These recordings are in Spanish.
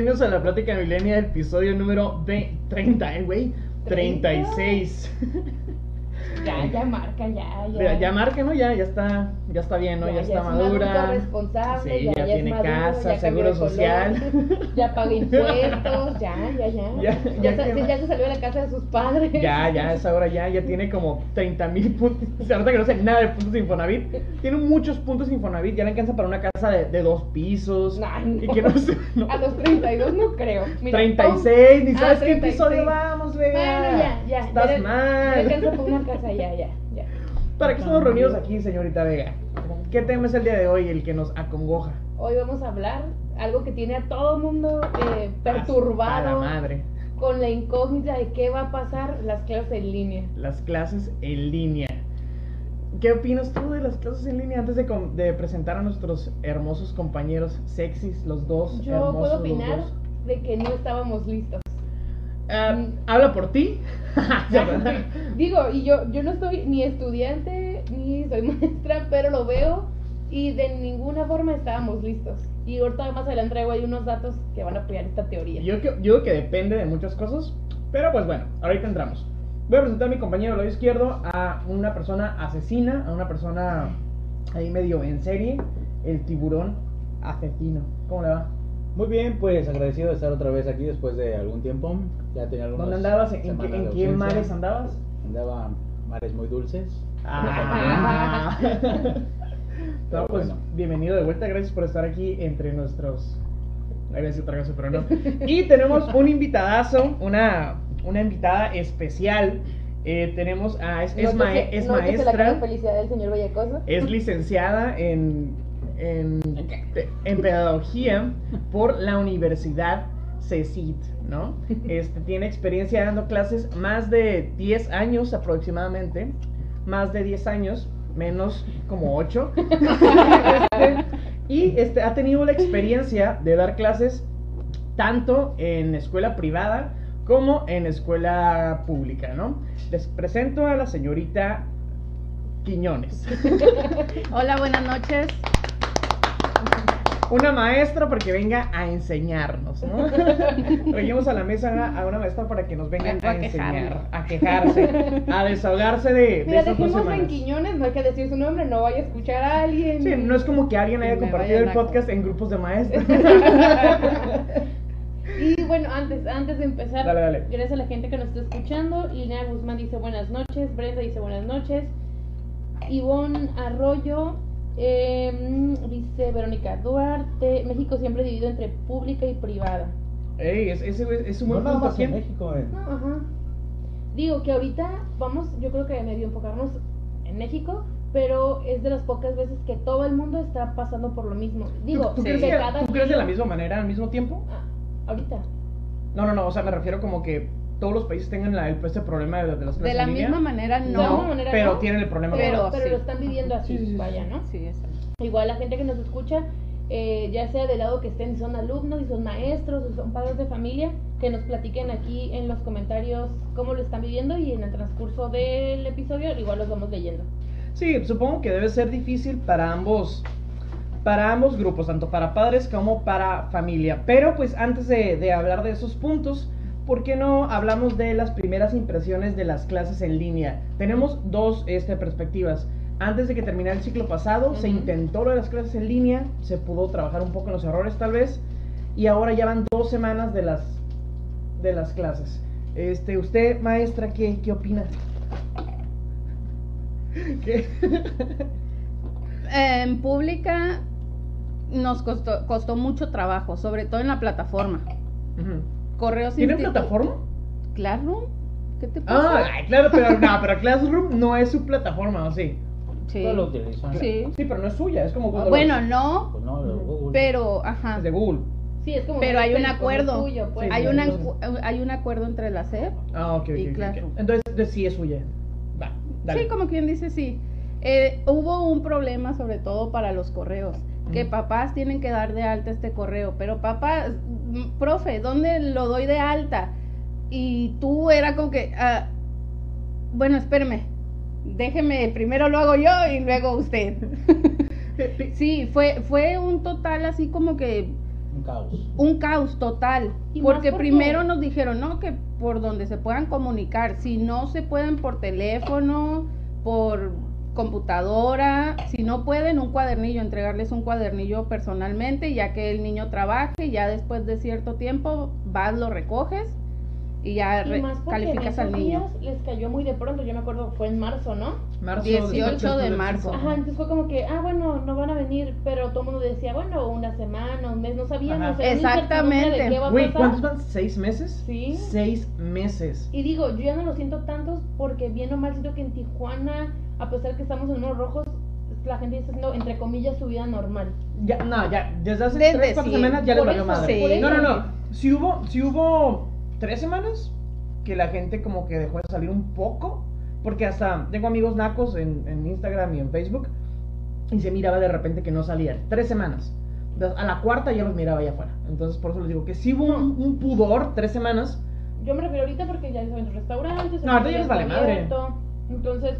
Bienvenidos a la plática milenia, episodio número 30, ¿eh, güey? 36. Ya, ya marca, ya, Ya, ya. ya marca, ¿no? Ya, ya está, ya está bien, ¿no? Ya, está es madura. responsable, Sí, ya, tiene es maduro, casa, seguro color, social. Ya paga impuestos, ya, ya, ya. Ya, se salió de la casa de sus padres. Ya, ya, esa hora ya, ya tiene como 30 mil puntos. Se nota que no sé nada de puntos de Infonavit. Tiene muchos puntos de Infonavit, ya le alcanza para una casa de, de dos pisos. Y no. que no sé. no. A los 32 no creo. Mira, 36, ni Ah, sabes qué 36. episodio vamos, vea. Bueno, ya, ya. Estás mal. Le alcanza por una casa, ya, ya, ya. ¿Para qué estamos reunidos aquí, señorita Vega? ¿Qué tema es el día de hoy el que nos acongoja? Hoy vamos a hablar algo que tiene a todo mundo eh, A la perturbado madre. con la incógnita de qué va a pasar las clases en línea. Las clases en línea. ¿Qué opinas tú de las clases en línea antes de, presentar a nuestros hermosos compañeros sexys, los dos? Yo hermosos puedo opinar de que no estábamos listos. Ah, Mm. Habla por ti. Digo, y yo, yo no soy ni estudiante ni soy maestra, pero lo veo y de ninguna forma estábamos listos. Y ahorita más adelante traigo ahí unos datos que van a apoyar esta teoría. Yo, que- yo digo que depende de muchas cosas, pero pues bueno, ahorita entramos. Voy a presentar a mi compañero lado izquierdo a una persona asesina, a una persona ahí medio en serie, el tiburón asesino. ¿Cómo le va? Muy bien, pues agradecido de estar otra vez aquí después de algún tiempo. Ya tenía algunos ¿Dónde andabas? ¿En, qué- en qué mares andabas? Andaba en mares muy dulces. Ah. Pero no, pues bueno. bienvenido de vuelta, gracias por estar aquí entre nuestros. Ahí voy a decir otra cosa, pero no. Y tenemos un invitadazo, una, una invitada especial. Eh, tenemos a. Es, es, Nótese- es la cara de maestra, felicidad del señor Bellacosa. es licenciada en, en, en pedagogía por la Universidad CECIT, ¿no? Este, tiene experiencia dando clases más de 10 años aproximadamente, más de 10 años, menos como 8. y este, ha tenido la experiencia de dar clases tanto en escuela privada como en escuela pública, ¿no? Les presento a la señorita Quiñones. Hola, buenas noches. Una maestra para que venga a enseñarnos, ¿no? Trajimos a la mesa a una maestra para que nos venga a a enseñar, a quejarse, a desahogarse de, de Mira, dos dijimos en. Quiñones, no hay que decir su nombre, no vaya a escuchar a alguien. Sí, no es como que alguien haya compartido el podcast en grupos de maestros. Y bueno, antes, antes de empezar, Dale, dale. gracias a la gente que nos está escuchando. Linnea Guzmán dice buenas noches, Brenda dice buenas noches, Ivonne Arroyo eh, dice Verónica Duarte, México siempre dividido entre pública y privada. Ey, es, ese güey es un No buen nada punto más en aquí. México, eh. No, ajá. Digo que ahorita vamos, yo creo que medio enfocarnos en México, pero es de las pocas veces que todo el mundo está pasando por lo mismo. Digo, ¿Tú, tú crees, que- cada tú crees de la misma manera al mismo tiempo? Ah, ahorita. No, no, no, o sea, me refiero como que todos los países tengan la, el, este problema de, de las De clases la en línea. misma manera, De no. la misma manera, pero no. tienen el problema. Pero, Pero pero sí. lo están viviendo así, Sí, sí, sí, vaya, ¿no? Sí, exacto. Igual la gente que nos escucha, eh, ya sea del lado que estén, si son alumnos, si son maestros, si son padres de familia, que nos platiquen aquí en los comentarios cómo lo están viviendo y en el transcurso del episodio igual los vamos leyendo. Sí, supongo que debe ser difícil para ambos, para ambos grupos, tanto para padres como para familia. Pero pues antes de, de hablar de esos puntos, ¿por qué no hablamos de las primeras impresiones de las clases en línea? Tenemos dos este, perspectivas. Antes de que terminara el ciclo pasado, se intentó lo de las clases en línea, se pudo trabajar un poco en los errores tal vez, y ahora ya van dos semanas de las, de las clases. Este, usted, maestra, ¿qué, qué opina? ¿Qué? En pública nos costó, costó mucho trabajo, sobre todo en la plataforma. Correos ¿Tiene institu- plataforma? Claro. ¿Qué te pasa? Ah, ay, claro, pero no, pero Classroom no es su plataforma, ¿o sí? sí. No lo utilizan. Sí. Sí, pero no es suya, es como Google. Bueno, no, Pues no, de Google. pero, ajá. Es de Google. Sí, es como Pero hay un acuerdo. tuyo, pues. Sí, Hay, sí, una, entonces- hay un acuerdo entre la SEP. Ah, ok, ok. Y ok, ok. Classroom. Entonces, entonces sí es suya. Va, dale. Sí, como quien dice, sí. Eh, hubo un problema sobre todo para los correos, que papás tienen que dar de alta este correo, pero papá, mm, profe, ¿dónde lo doy de alta? Y tú era como que, ah, bueno, espéreme, déjeme, primero lo hago yo y luego usted. Sí, fue, fue un total así como que Un caos. un caos total. Y Porque porque- primero nos dijeron, no, que por donde se puedan comunicar, si no se pueden por teléfono, por computadora, si no pueden, un cuadernillo, entregarles un cuadernillo personalmente, ya que el niño trabaje, ya después de cierto tiempo vas, lo recoges y ya Y más calificas al niño. días les cayó muy de pronto, yo me acuerdo, fue en marzo, ¿no? Marzo, 18 después de marzo. Ajá, entonces fue como que, ah, bueno, no van a venir, pero todo el mundo decía, bueno, una semana, un mes, no sabíamos. Exactamente. de qué va a Güey, pasar. ¿cuántos van? ¿Seis meses? Sí. Seis meses. Y digo, yo ya no lo siento tantos porque bien o mal siento que en Tijuana, a pesar que estamos en números rojos, la gente está haciendo, entre comillas, su vida normal. Ya, no, ya, desde hace Desde tres, cuatro sí. semanas ya Por valió madre. por No, no, no. Si hubo, si hubo tres semanas que la gente como que dejó de salir un poco, porque hasta tengo amigos nacos en, en Instagram y en Facebook, y se miraba de repente que no salían. Tres semanas. A la cuarta ya los miraba allá afuera. Entonces por eso les digo que si hubo un, un pudor, tres semanas, Yo me refiero ahorita porque ya saben los restaurantes, No, ahorita ya les vale madre. abierto, Entonces,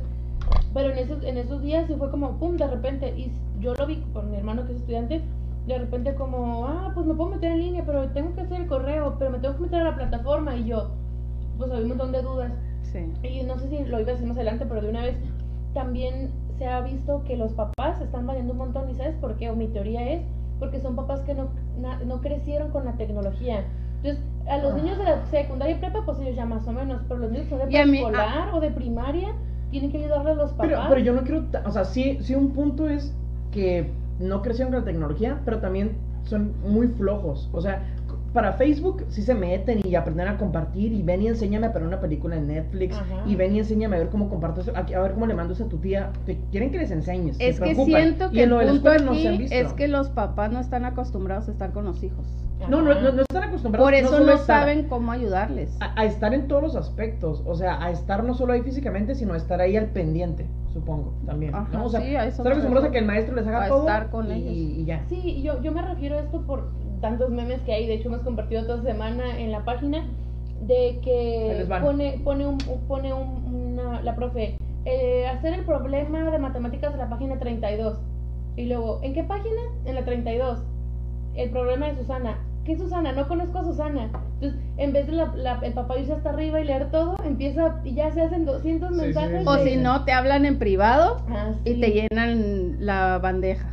pero en esos, en esos días sí fue como, pum, de repente, y yo lo vi con mi hermano que es estudiante, de repente como, ah, pues me puedo meter en línea, pero tengo que hacer el correo, pero me tengo que meter a la plataforma, y yo, pues había un montón de dudas. Sí. Y no sé si lo iba a decir más adelante, pero de una vez también se ha visto que los papás están valiendo un montón. ¿Y sabes por qué? O mi teoría es porque son papás que no, na- no crecieron con la tecnología. Entonces, a los Ah. niños de la secundaria y prepa, pues ellos ya más o menos, pero los niños son de Y a mí- preescolar o de primaria, tienen que ayudarle a los papás. Pero, pero yo no quiero, o sea, sí, sí un punto es que no crecieron con la tecnología, pero también son muy flojos. O sea, para Facebook sí se meten y aprenden a compartir y ven y enséñame a poner una película en Netflix Ajá. y ven y enséñame a ver cómo comparto eso, a, a ver cómo le mando eso a tu tía. Te quieren que les enseñes. se Es que preocupan. siento que el punto escuela no se han aquí visto. es que los papás no están acostumbrados a estar con los hijos. no, no, no, no están acostumbrados. Por eso no estar- saben cómo ayudarles. a, a estar en todos los aspectos, o sea, a estar no solo ahí físicamente, sino a estar ahí al pendiente, supongo, también. Ajá, ¿no? O sea, sí, a eso estar me acostumbrados a que el maestro les haga A todo estar con y, ellos. y ya. Sí, y yo, yo me refiero a esto por tantos memes que hay, de hecho hemos compartido toda semana en la página, de que pone, pone, un, pone un- una, la profe, eh, hacer el problema de matemáticas en la página 32. Y luego, ¿en qué página? En la 32. El problema de Susana. ¿Qué Susana? No conozco a Susana. Entonces, en vez de la, la- el papá irse hasta arriba y leer todo, empieza y ya se hacen 200 Sí, sí, mensajes. sí, O de- si no, te hablan en privado Ah, y te llenan la bandeja.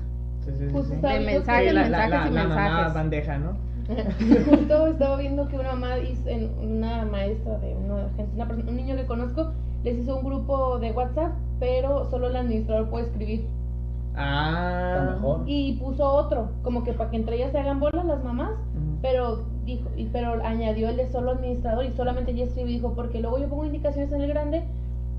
Sí, sí, sí, Justo sí. De viendo que- mensajes, la, la- mensajes la- y la mamá bandeja, ¿no? Justo estaba viendo que una mamá hizo, en- una maestra de una, gente- una persona- un niño que conozco les hizo un grupo de WhatsApp, pero solo el administrador puede escribir. Ah. Mejor. Y puso otro, como que para que entre ellas se hagan bolas las mamás, pero dijo, y, pero añadió el de solo administrador y solamente ella escribe y dijo, porque luego yo pongo indicaciones en el grande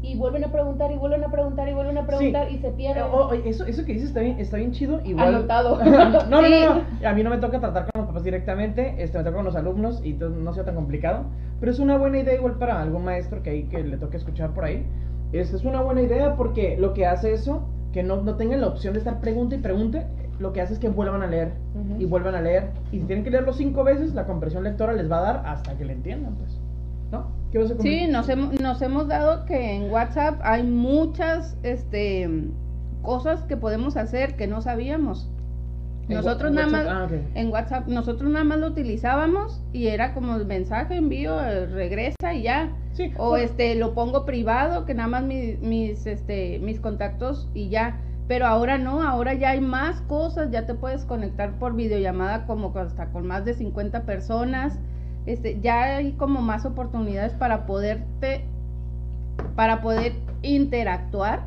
y vuelven a preguntar y vuelven a preguntar y vuelven a preguntar y se Eh, pierden. oh, oye, eso, eso que dices está bien, está bien chido. Igual... Anotado. no, no, Sí. no, no. A mí no me toca tratar con los papás directamente, este, me toca con los alumnos y no sea tan complicado. Pero es una buena idea igual para algún maestro que ahí que le toque escuchar por ahí. Este, es una buena idea porque lo que hace eso, que no, no tengan la opción de estar pregunte y pregunte, lo que hace es que vuelvan a leer Ujú. y vuelvan a leer. Y si tienen que leerlo cinco veces, la compresión lectora les va a dar hasta que le entiendan, pues. ¿No? ¿Qué vas a Sí, nos hemos, nos hemos dado que en WhatsApp hay muchas este, cosas que podemos hacer que no sabíamos. Nosotros nada más, ah, en WhatsApp, nosotros nada más lo utilizábamos y era como el mensaje, envío, eh, regresa y ya. Sí, O bueno, este, lo pongo privado, que nada más mi- mis, este, mis contactos y ya. Pero ahora no, ahora ya hay más cosas, ya te puedes conectar por videollamada como hasta con más de 50 personas. Este, ya hay como más oportunidades para poderte, para poder interactuar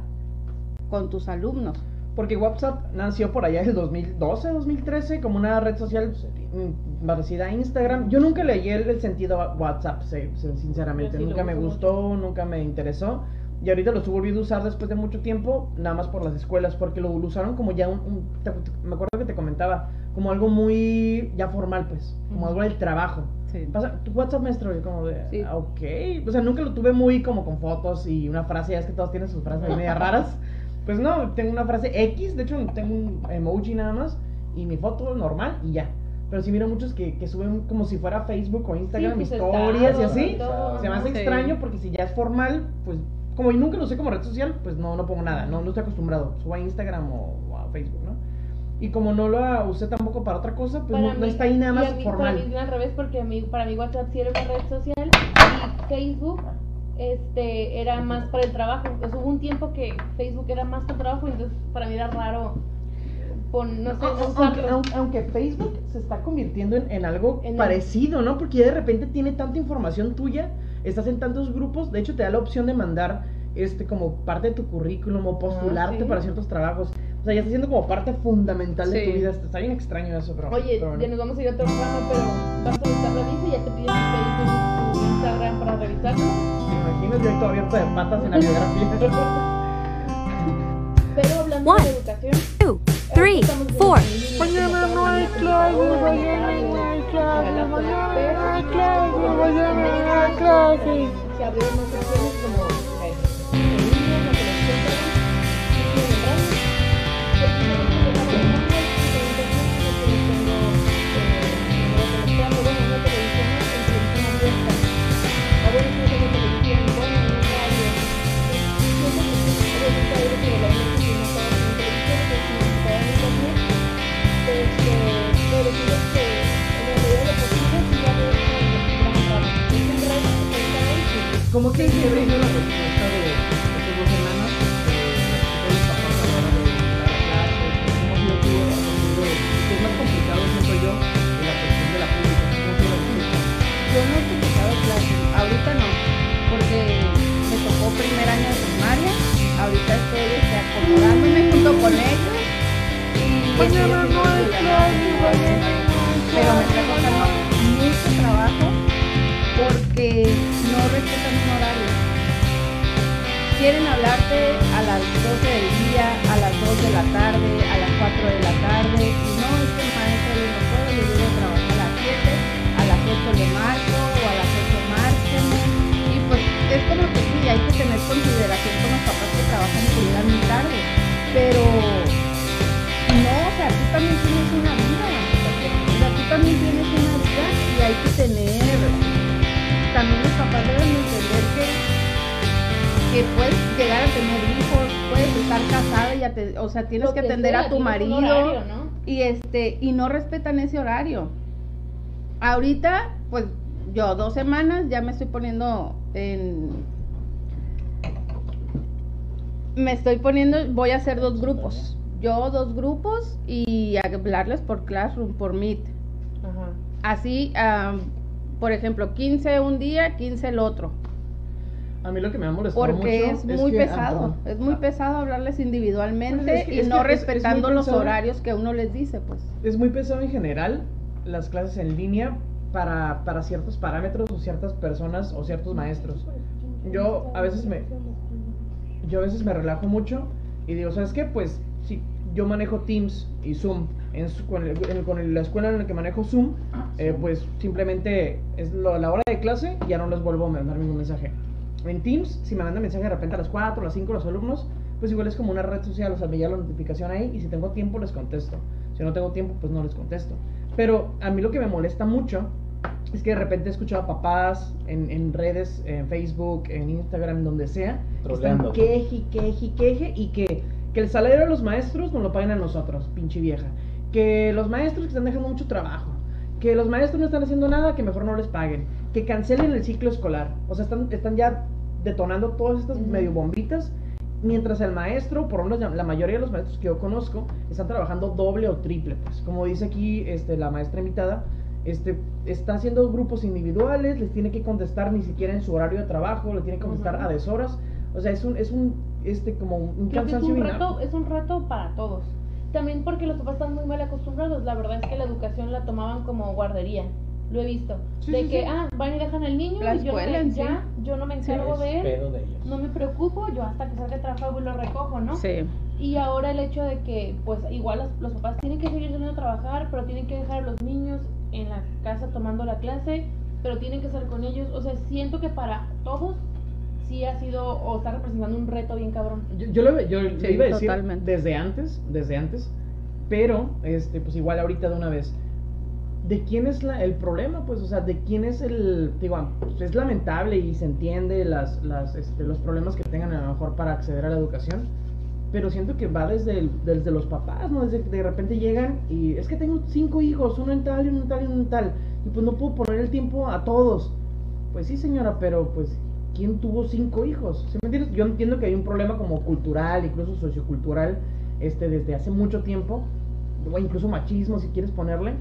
con tus alumnos. Porque WhatsApp nació por allá del 2012, 2013, como una red social mm, parecida a Instagram. Yo nunca leí el, el sentido WhatsApp, sinceramente. Sí nunca me gustó, nunca me interesó. Y ahorita lo estoy volviendo a usar después de mucho tiempo, nada más por las escuelas, porque lo, lo usaron como ya un... un- te- te- me acuerdo que te comentaba, como algo muy ya formal, pues, como algo del trabajo. Sí. Pasa, tu WhatsApp maestro, yo como de, Sí. ok. O sea, nunca lo tuve muy como con fotos y una frase, ya es que todos tienen sus frases ahí media raras. Pues no, tengo una frase X, de hecho tengo un emoji nada más y mi foto normal y ya. Pero sí miro muchos que, que suben como si fuera Facebook o Instagram, pues, historias y así. todo, Se me hace Sí. extraño porque si ya es formal, pues como yo nunca lo usé como red social, pues no, no pongo nada, no, no estoy acostumbrado. Subo a Instagram o, o a Facebook, ¿no? Y como no lo usé tampoco para otra cosa, pues no, no está ahí nada más mí- formal. Para mí al revés, porque a mí, para mí WhatsApp sí era una red social y Facebook este, era más para el trabajo. Entonces hubo un tiempo que Facebook era más para el trabajo, entonces para mí era raro, pon, no sé, no Aunque, aunque- aunque Facebook se está convirtiendo en, en algo En el- parecido, ¿no? Porque ya de repente tiene tanta información tuya, estás en tantos grupos, de hecho te da la opción de mandar este como parte de tu currículum o postularte sí. para ciertos trabajos. O sea, ya está siendo como parte fundamental de tu Sí. vida. Está bien extraño eso, pero. Oye, pero bueno. ya nos vamos a ir a otro programa, pero vas a buscar la visa y ya te piden tu Facebook tu Instagram para revisarlo. Me imagino yo todo abierto de patas en la biografía. Pero hablando One, de educación, two, three, four. Mañana que no hay está clase, en la mañana no hay en la clase, laptop, mañana no hay clase, mañana no hay clase. Se abrieron más opciones como la hora de dar clases, cómo yo tuve aprendido, que es más complicado, siento yo, en la cuestión de la pública. ¿Cómo la? Yo no he utilizado clases, ahorita no, porque me tocó primer año de primaria, ahorita estoy este, acomodándome junto con ellos Hay pero me está costando mucho trabajo porque no respetan un horario. Quieren hablarte a las 12 del día, a las 2 de la tarde, a las 4 de la tarde. Y no, es que el maestro yo no puedo, yo a trabajar a las 7, a las 8 le marco o a las 8 márquenme. Y pues es como que sí, hay que tener consideración con los papás que trabajan y que llegan muy tarde. Pero no, sea, tú también tienes una vida. O sea, tú también tienes una vida y hay que tener. También los papás deben entender que, que puedes llegar a tener hijos, puedes estar casada y o sea, tienes Lo que atender sea, a tu marido horario, ¿no? y este y no respetan ese horario. Ahorita, pues yo dos semanas ya me estoy poniendo en me estoy poniendo, voy a hacer dos grupos. Yo dos grupos y hablarles por Classroom, por Meet. Ajá. Así, am, por ejemplo, 15 un día, 15 el otro. A mí lo que me ha molestado Porque mucho es muy que- pesado. es muy Ah, pesado hablarles individualmente Pues es que- y es no que es- es muy respetando los pesado. horarios que uno les dice, pues. Es muy pesado en general las clases en línea para, para ciertos parámetros o ciertas personas o ciertos maestros. Yo a veces me yo a veces me relajo mucho y digo, ¿sabes qué? Pues si yo manejo Teams y Zoom en su- con, el- en- con el- la escuela en la que manejo Zoom, eh, pues simplemente es lo- la hora de clase y ya no les vuelvo a mandar ningún mensaje. En Teams, si me mandan mensaje de repente a las 4, a las 5 los alumnos, pues igual es como una red social, o sea, me llega la notificación ahí y si tengo tiempo les contesto. Si no tengo tiempo, pues no les contesto. Pero a mí lo que me molesta mucho es que de repente he escuchado a papás en, en redes, en Facebook, en Instagram, en donde sea, que están queje, y queje, queje y que, que el salario de los maestros nos lo paguen a nosotros, pinche vieja. Que los maestros que están dejando mucho trabajo. Que los maestros no están haciendo nada, que mejor no les paguen. Que cancelen el ciclo escolar. O sea, están, están ya detonando todas estas medio bombitas. Mientras el maestro, por lo menos la- mayoría de los maestros que yo conozco, están trabajando doble o triple. Pues, como dice aquí este, la maestra invitada, este, está haciendo grupos individuales, les tiene que contestar ni siquiera en su horario de trabajo, le tiene que contestar Ujú. a deshoras. O sea, es un, es un, este, como un Creo que es cansancio un bien reto, es un reto para todos. También porque los papás están muy mal acostumbrados. La verdad es que la educación la tomaban como guardería. Lo he visto. Sí, de sí, que, sí. ah, van y dejan al niño La y yo, escuela me, ya, yo no me encargo de él. de ellos. No me preocupo, yo hasta que salga de trabajo y lo recojo, ¿no? Sí. Y ahora el hecho de que, pues, igual los, los papás tienen que seguir saliendo a trabajar, pero tienen que dejar a los niños en la casa tomando la clase, pero tienen que estar con ellos. O sea, siento que para todos sí ha sido o está representando un reto bien cabrón. Yo, yo lo, yo Sí, iba a decir totalmente. desde antes, desde antes, pero este, pues igual ahorita de una vez. ¿De quién es la, el problema? Pues, o sea, ¿de quién es el...? Digo, pues, es lamentable y se entiende las, las, este, los problemas que tengan a lo mejor para acceder a la educación, pero siento que va desde, el- desde los papás, ¿no? Desde que de repente llegan y es que tengo cinco hijos, uno en tal y uno en tal y uno en tal, y pues no puedo poner el tiempo a todos. Pues sí, señora, pero pues, ¿quién tuvo cinco hijos? ¿Sí me entiendes? Yo entiendo que hay un problema como cultural, incluso sociocultural, este, desde hace mucho tiempo, o incluso machismo, si quieres ponerle,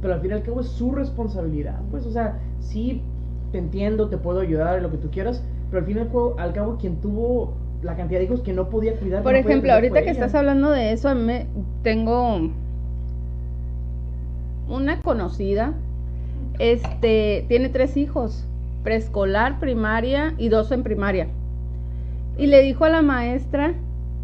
pero al fin y al cabo es su responsabilidad, pues, o sea, sí, te entiendo, te puedo ayudar, lo que tú quieras, pero al fin y al cabo, al cabo quien tuvo la cantidad de hijos que no podía cuidar. Por no ejemplo, cuidar ahorita que ella. estás hablando de eso, a mí me tengo una conocida, este, tiene tres hijos, preescolar, primaria y dos en primaria. Y le dijo a la maestra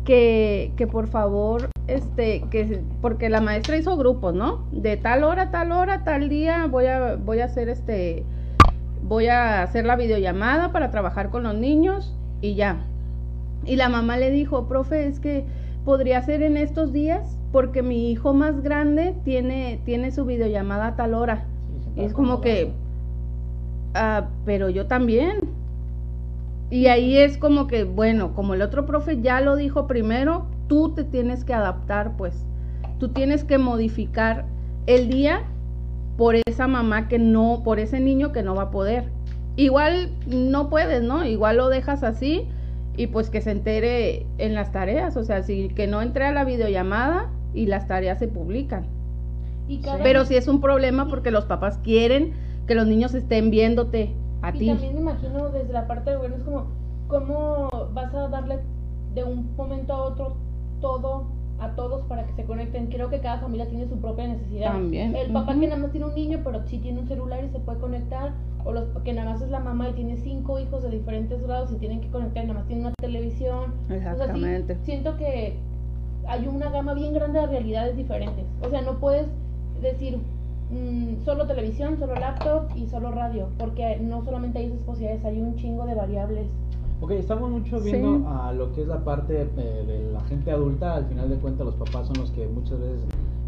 que, que por favor, este, que porque la maestra hizo grupos, ¿no? De tal hora, tal hora, tal día voy a, voy a hacer este, voy a hacer la videollamada para trabajar con los niños y ya. Y la mamá le dijo, profe, es que podría ser en estos días porque mi hijo más grande tiene, tiene su videollamada a tal hora. Y es como que, ah, pero yo también. Y ahí es como que, bueno, como el otro profe ya lo dijo primero, tú te tienes que adaptar, pues. Tú tienes que modificar el día por esa mamá que no, por ese niño que no va a poder. Igual no puedes, ¿no? Igual lo dejas así y pues que se entere en las tareas, o sea, si que no entre a la videollamada y las tareas se publican. Y cada- Pero sí es un problema porque los papás quieren que los niños estén viéndote a y ti. también me imagino desde la parte del gobierno es como, ¿cómo vas a darle de un momento a otro todo a todos para que se conecten? Creo que cada familia tiene su propia necesidad. También, El papá que nada más tiene un niño, pero sí tiene un celular y se puede conectar. O los que nada más es la mamá y tiene cinco hijos de diferentes grados y tienen que conectar, y nada más tiene una televisión. O sea, sí, Exactamente. siento que hay una gama bien grande de realidades diferentes. O sea, no puedes decir mm, solo televisión, solo laptop y solo radio, porque no solamente hay esas posibilidades, hay un chingo de variables. Ok, estamos mucho Sí. viendo a lo que es la parte eh, de la gente adulta. Al final de cuentas, los papás son los que muchas veces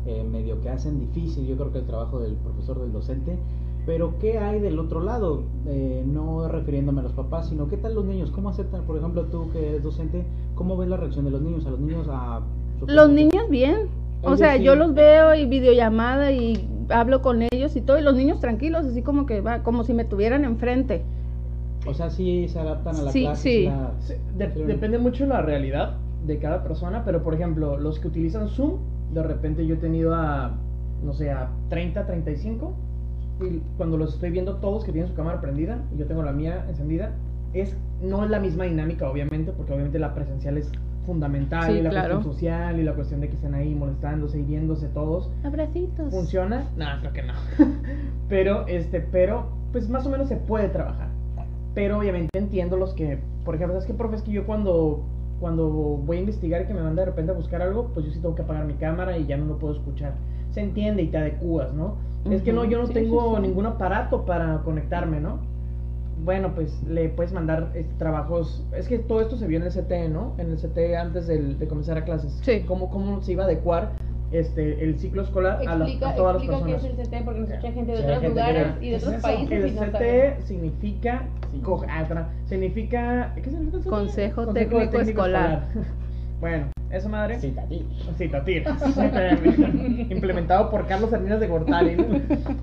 eh, medio que hacen difícil, yo creo que el trabajo del profesor, del docente. Pero, ¿qué hay del otro lado? Eh, no refiriéndome a los papás, sino ¿qué tal los niños? ¿Cómo aceptan, por ejemplo, tú que eres docente, cómo ves la reacción de los niños? A los niños, a... Los niños bien. O sea, sí. yo los veo y videollamada y hablo con ellos y todo, y los niños tranquilos, así como que va, como si me tuvieran enfrente. O sea, sí se adaptan a la Sí, clase. sí. la- Sí, de- Sí. depende mucho de la realidad de cada persona, pero por ejemplo, los que utilizan Zoom, de repente yo he tenido a, no sé, a 30, 35, y cuando los estoy viendo todos que tienen su cámara prendida, y yo tengo la mía encendida, es, no es la misma dinámica, obviamente, porque obviamente la presencial es fundamental, Sí, y la claro. cuestión social, y la cuestión de que estén ahí molestándose y viéndose todos, Abracitos. ¿Funciona? No, creo que no. pero, este, pero, pues más o menos se puede trabajar. Pero obviamente entiendo los que, por ejemplo, ¿sabes qué, profe? Es que yo cuando, cuando voy a investigar y que me manda de repente a buscar algo, pues yo sí tengo que apagar mi cámara y ya no lo puedo escuchar. Se entiende y te adecuas, ¿no? Es que no, yo no sí, tengo sí, sí. ningún aparato para conectarme, ¿no? Bueno, pues le puedes mandar este, trabajos. Es que todo esto se vio en el CT, ¿no? En el CT antes del- de comenzar a clases. Sí. Cómo, cómo se iba a adecuar este, el ciclo escolar a, las- Explica, a todas las explica qué personas. es el CT porque nos escucha gente de Sí, otros gente lugares y de ¿qué otros es países El y no CT saben. significa. co- ah, significa. ¿Qué significa el CT? Consejo Técnico Escolar. Bueno, esa madre. Sí, Tati. Sí, Tatir. Implementado por Carlos Salinas de Gortari. ¿no?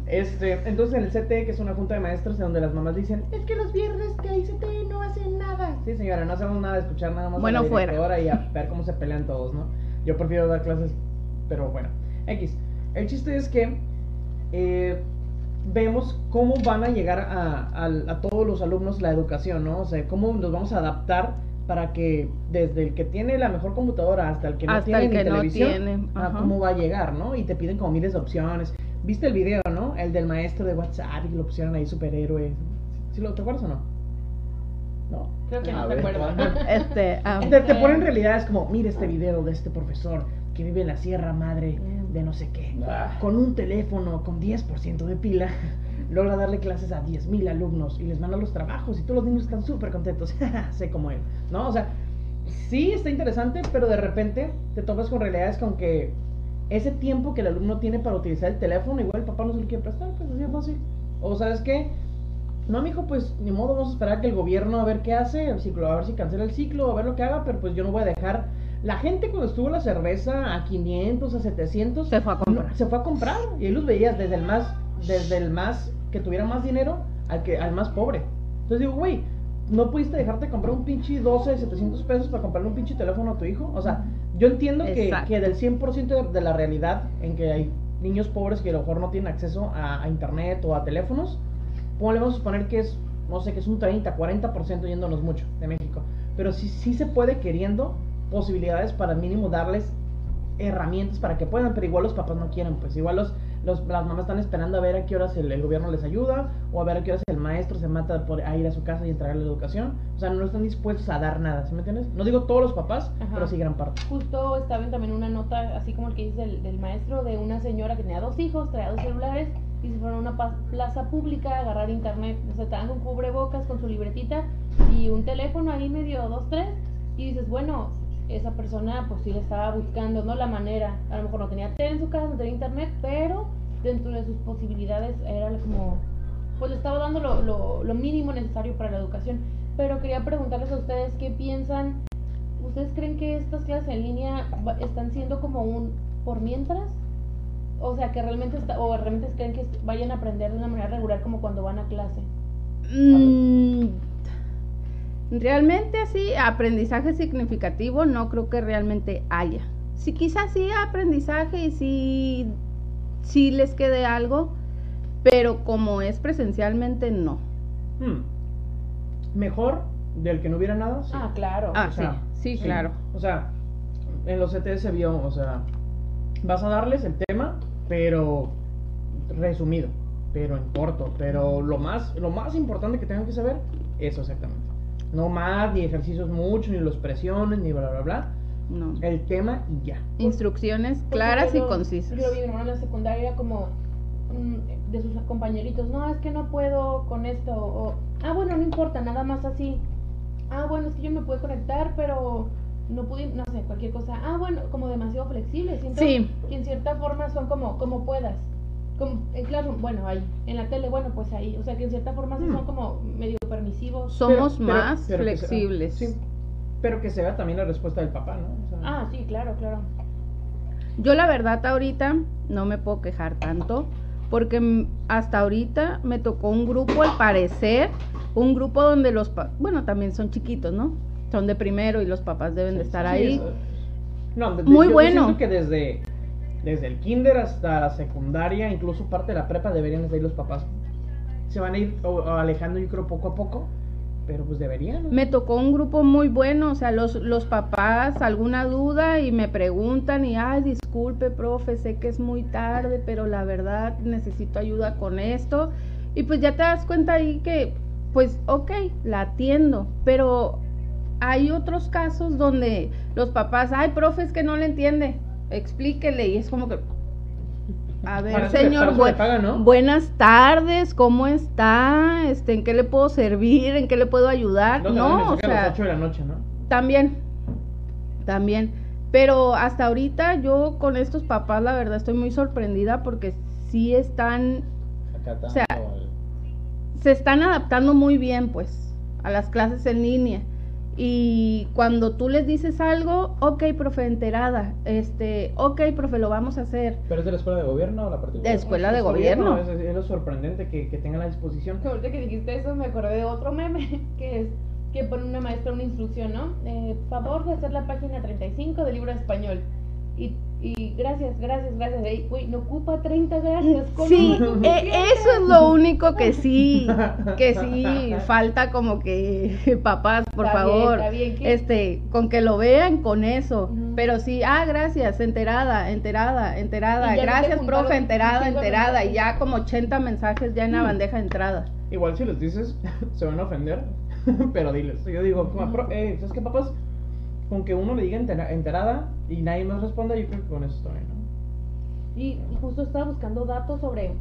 Este, entonces en el CT, que es una junta de maestros, en donde las mamás dicen, es que los viernes que hay CT no hacen nada. Sí, señora, no hacemos nada escuchar nada más Bueno, a la fuera. y a ver cómo se pelean todos, ¿no? Yo prefiero dar clases, pero bueno. X. El chiste es que eh, vemos cómo van a llegar a, a- a todos los alumnos la educación, ¿no? O sea, cómo nos vamos a adaptar para que desde el que tiene la mejor computadora hasta el que no Hasta tiene el ni que no televisión, tiene, a cómo va a llegar, ¿no? Y te piden como miles de opciones. ¿Viste el video, no? El del maestro de WhatsApp y lo pusieron ahí superhéroe. ¿Sí lo te acuerdas o no? No. Creo que A no ver, acuerdan. ¿cuándo? Este, ah, Te, te ponen realidades como, mira este video de este profesor que vive en la Sierra Madre de no sé qué. Ah. Con un teléfono con 10% de pila, logra darle clases a 10.000 alumnos y les manda los trabajos y todos los niños están súper contentos. sé como él, ¿no? O sea, sí está interesante, pero de repente te topas con realidades con que ese tiempo que el alumno tiene para utilizar el teléfono, igual el papá no se lo quiere prestar, pues así es fácil. O sabes qué, no, mijo, pues ni modo, vamos a esperar que el gobierno a ver qué hace, el ciclo, a ver si cancela el ciclo, a ver lo que haga, pero pues yo no voy a dejar La gente cuando estuvo la cerveza a 500, a 700, Se fue a comprar. no, se fue a comprar. Y ahí los veías desde el más, desde el más, que tuviera más dinero, al, que, al más pobre. Entonces digo, güey, ¿no pudiste dejarte comprar un pinche 12 de 700 pesos para comprarle un pinche teléfono a tu hijo? O sea, yo entiendo que, que del 100% de, de la realidad en que hay niños pobres que a lo mejor no tienen acceso a, a internet o a teléfonos, ¿cómo le vamos a suponer que es, no sé, que es un 30, 40% yéndonos mucho de México? Pero sí, sí se puede queriendo posibilidades para mínimo darles herramientas para que puedan, pero igual los papás no quieren, pues igual los, los, las mamás están esperando a ver a qué horas el, el gobierno les ayuda o a ver a qué horas el maestro se mata por a ir a su casa y entregarle la educación. O sea, no están dispuestos a dar nada, ¿sí me entiendes? No digo todos los papás, Ajá. pero sí gran parte. Justo estaba en también una nota, así como el que dice del, del maestro, de una señora que tenía dos hijos, traía dos celulares y se fueron a una plaza pública a agarrar internet. O sea, estaban con cubrebocas, con su libretita y un teléfono ahí medio, dos, tres. Y dices, bueno, esa persona pues sí le estaba buscando, ¿no? La manera. A lo mejor no tenía tele en su casa, no tenía internet, pero dentro de sus posibilidades era como, pues le estaba dando lo, lo, mínimo necesario para la educación. Pero quería preguntarles a ustedes qué piensan ¿Ustedes creen que estas clases en línea están siendo como un por mientras? O sea, que realmente está, o realmente creen que vayan a aprender de una manera regular como cuando van a clase. Mm, realmente así, aprendizaje significativo no creo que realmente haya. Sí, quizás sí aprendizaje y sí, sí les quede algo, pero como es presencialmente, no. Hmm. Mejor del que no hubiera nada. sí. Ah, claro. Ah, o sea, sí, sí, sí. claro. O sea, en los CTS se vio, o sea, vas a darles el tema, pero resumido, pero en corto, pero lo más, lo más importante que tengan que saber, eso exactamente. No más, ni ejercicios mucho, ni los presiones, ni bla, bla, bla. No. El tema y ya. Instrucciones Porque claras y yo concisas. Yo vi, en la secundaria era como mm, de sus compañeritos, no, es que no puedo con esto, o, ah, bueno, no importa, nada más así. Ah, bueno, es que yo me puedo conectar, pero no pude, no sé, cualquier cosa. Ah, bueno, como demasiado flexible. Siento Sí. que en cierta forma son como, como puedas. Como, en claro, bueno, ahí. En la tele, bueno, pues ahí. O sea, que en cierta forma sí Hmm. son como medio permisivos. Somos Pero- pero- más pero que se- flexibles. sí, pero que se vea también la respuesta del papá, ¿no? O sea, Ah, sí, claro, claro. Yo la verdad ahorita no me puedo quejar tanto porque hasta ahorita me tocó un grupo al parecer, un grupo donde los, pa- bueno, también son chiquitos, ¿no? Son de primero y los papás deben de estar Sí, ahí. eso- No, de- de- Muy yo bueno. siento que desde, desde el kinder hasta la secundaria, incluso parte de la prepa, deberían estar ahí los papás. Se van a ir alejando, yo creo, poco a poco, pero pues deberían. Me tocó un grupo muy bueno, o sea, los, los papás, alguna duda y me preguntan y, ay, disculpe, profe, sé que es muy tarde, pero la verdad necesito ayuda con esto. Y pues ya te das cuenta ahí que, pues, ok, la atiendo, pero hay otros casos donde los papás, ay, profe, es que no le entiende, explíquele, y es como que, a ver, señor, buenas tardes, ¿cómo está? Este, ¿En qué le puedo servir? ¿En qué le puedo ayudar? No, o mensaje a sea, las 8 de la noche, ¿no? también, también. Pero hasta ahorita yo con estos papás, la verdad, estoy muy sorprendida porque sí están, O sea, al- se están adaptando muy bien, pues, a las clases en línea. Y cuando tú les dices algo, ok, profe, enterada, este, ok, profe, lo vamos a hacer. ¿Pero es de la escuela de gobierno o la particular? De escuela de Es gobierno. Es, es lo sorprendente que, que tengan la disposición. Ahorita que dijiste eso me acordé de otro meme que es que pone una maestra una instrucción, ¿no? Eh, favor de hacer la página 35 del libro de español. Y, y gracias, gracias, gracias. Ey, Güey, no ocupa 30 gracias. ¿cómo Sí, no? e- eso es lo único que sí, que sí falta como que papás, por Está bien, favor, está bien, que- este, con que lo vean con eso, pero sí, ah, gracias, enterada, enterada, enterada, gracias, profe, enterada, enterada, y ya como 80 mensajes ya en la Mm. bandeja de entrada. Igual si les dices, se van a ofender, pero diles. Yo digo, como, "Pro- eh, ¿sabes qué, papás? Con que uno le diga entera- enterada y nadie más responda, yo creo que con eso está bien, ¿no? Y justo estaba buscando datos sobre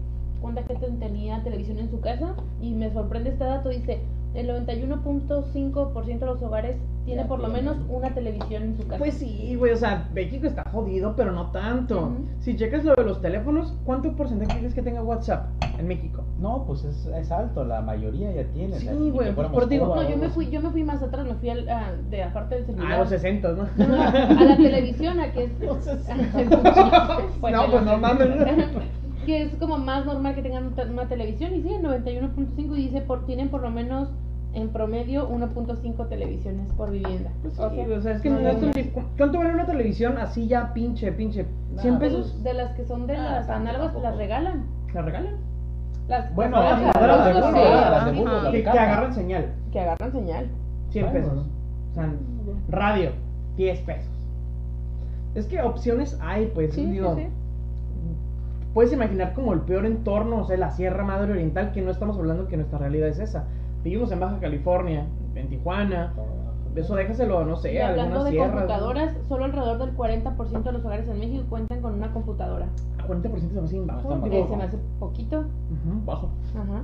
cuánta gente tenía televisión en su casa y me sorprende este dato. Dice, el 91.5% de los hogares tiene Ya por lo menos una televisión en su casa. Pues sí, güey, o sea, México está jodido, pero no tanto. Ujú. Si checas lo de los teléfonos, ¿cuánto porcentaje crees que tenga WhatsApp? en México. No, pues es, es alto, la mayoría ya tiene. Sí, güey, por digo- No, yo me fui, yo me fui más atrás, me fui al, a, de aparte del celular. Ah, los 60, ¿no? No, a la televisión, a que es. No, pues no mames. Que es como más normal que tengan una- televisión. Y sí, el 91.5 y dice por, tienen por lo menos en promedio 1.5 televisiones por vivienda. Pues sí, O sea, o sea, es que no, no es no, un dif- ¿Cuánto vale una televisión así ya pinche, pinche? No, ¿100 pues, pesos? De las que son de Ah, las análogas, las regalan. ¿La regalan? Las, Bueno, las las las de las bulbo, regalan, las de las Que, de que capa. agarran señal. Que agarran señal. 100 Bueno, pesos. O sea, radio, 10 pesos. Es que opciones hay, pues. Sí, sí, digo, sí. Puedes imaginar como el peor entorno, o sea, la Sierra Madre Oriental, que no estamos hablando que nuestra realidad es esa. Vivimos en Baja California, en Tijuana. Eso déjaselo, no sé, Y hablando de sierras. computadoras, solo alrededor del 40% de los hogares en México cuentan con una computadora. A 40% se me hace bajo. Digo, Que se me hace poquito. ujú, bajo. Ajá.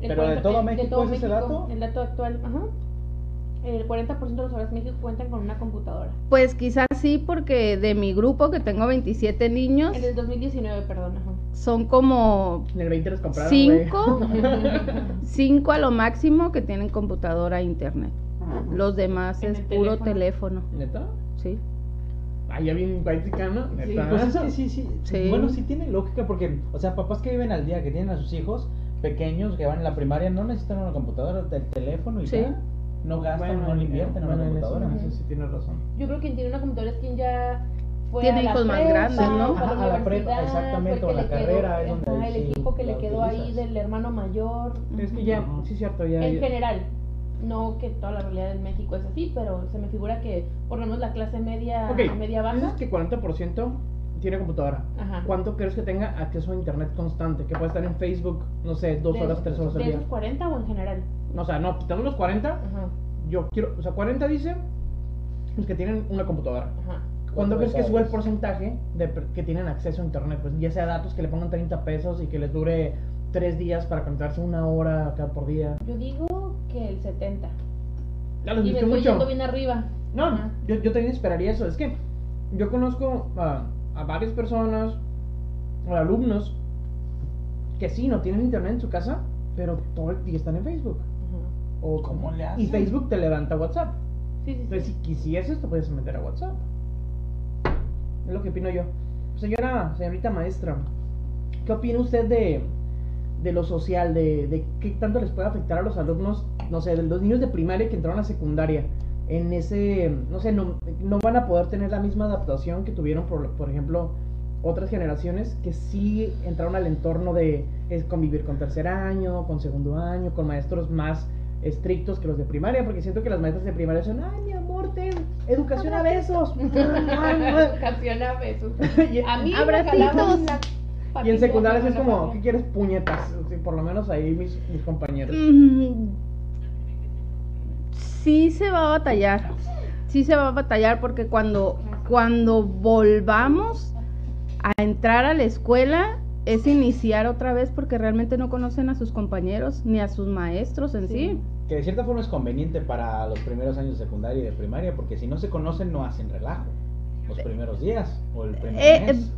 El Pero de 40 todo México es ese dato. El dato actual, ajá. El 40% de los hogares en México cuentan con una computadora. Pues quizás sí, porque de mi grupo, que tengo 27 niños, En el 2019, perdón, ajá. son como En el 20 les compraron. güey. cinco, cinco a lo máximo que tienen computadora e internet. Los demás es el puro teléfono. teléfono, ¿Neta? sí. Ah, ya bien guayticano. Sí, pues es que sí, sí, Sí. Bueno, sí tiene lógica porque, o sea, papás que viven al día, que tienen a sus hijos pequeños, que van en la primaria, no necesitan una computadora, el teléfono y Sí. ya. No gastan, no le invierten en bueno, una eso- computadora. en eso sí tienes razón. Yo creo que quien tiene una computadora es quien ya fue Tiene a la hijos más prepa, grandes, ¿no? a Ajá, a la prepa, exactamente, o el la carrera, es quedó- donde ajá, ahí el sí equipo que le quedó ahí utilizas. del hermano mayor. Es que ya, Ujú. sí es cierto, ya. En ya- general, no que toda la realidad en México es así, pero se me figura que por lo menos la clase media, Ok, media dices baja. que 40% tiene computadora. Ajá. ¿Cuánto crees que tenga acceso a internet constante? Que puede estar en Facebook, no sé, dos De- horas, tres horas al ¿De día. esos 40 o en general? No, o sea, no, quitando los 40, Ajá, yo quiero, o sea, 40 dice los que tienen una computadora. ajá. ¿Cuándo crees que sube el porcentaje de que tienen acceso a internet? Pues ya sea datos que le pongan 30 pesos y que les dure 3 días para conectarse una hora cada por día. Yo digo que el 70. Ya los Y me estoy mucho. yendo bien arriba. No, Ajá. yo, yo también esperaría eso. Es que yo conozco a, a varias personas, a alumnos, que sí, no tienen internet en su casa, pero todo el día están en Facebook. Ajá. O, ¿Cómo le Y? Facebook te levanta WhatsApp. Sí, sí, Entonces, si quisieses, te puedes meter a WhatsApp. Es lo que opino yo. Señora, señorita maestra, ¿qué opina usted de, de lo social? De, de qué tanto les puede afectar a los alumnos, no sé, de los niños de primaria que entraron a secundaria? En ese, no sé, no, no van a poder tener la misma adaptación que tuvieron, por, por ejemplo, otras generaciones que sí entraron al entorno de es, convivir con tercer año, con segundo año, con maestros más estrictos que los de primaria, porque siento que las maestras de primaria son, ay, mi amor, ten educación a besos. Educación a besos. y, A mí me Abracitos. y en patita secundaria sí es como. ¿qué quieres? Puñetas. Por lo menos ahí mis, mis compañeros. Sí se va a batallar, sí se va a batallar porque cuando, cuando volvamos a entrar a la escuela es iniciar otra vez porque realmente no conocen a sus compañeros ni a sus maestros en sí. Que de cierta forma es conveniente para los primeros años de secundaria y de primaria, porque si no se conocen no hacen relajo. Los primeros días o el primer Eh, mes.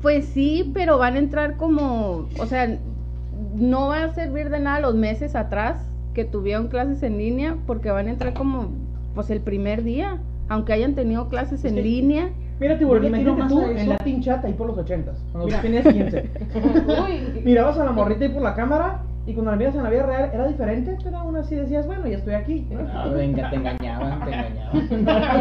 Pues sí, pero van a entrar como, o sea, no va a servir de nada los meses atrás que tuvieron clases en línea porque van a entrar como, pues el primer día, aunque hayan tenido clases en línea. Mira, tiro imagínate más tú en. Latin Chat ahí por los ochentas, cuando Mira. tú tenías 15. Uy. Mirabas a la morrita ahí por la cámara y cuando la miras en la vida real era diferente, pero aún así decías, bueno, ya estoy aquí. Ah, venga, te engañaban, te engañaban.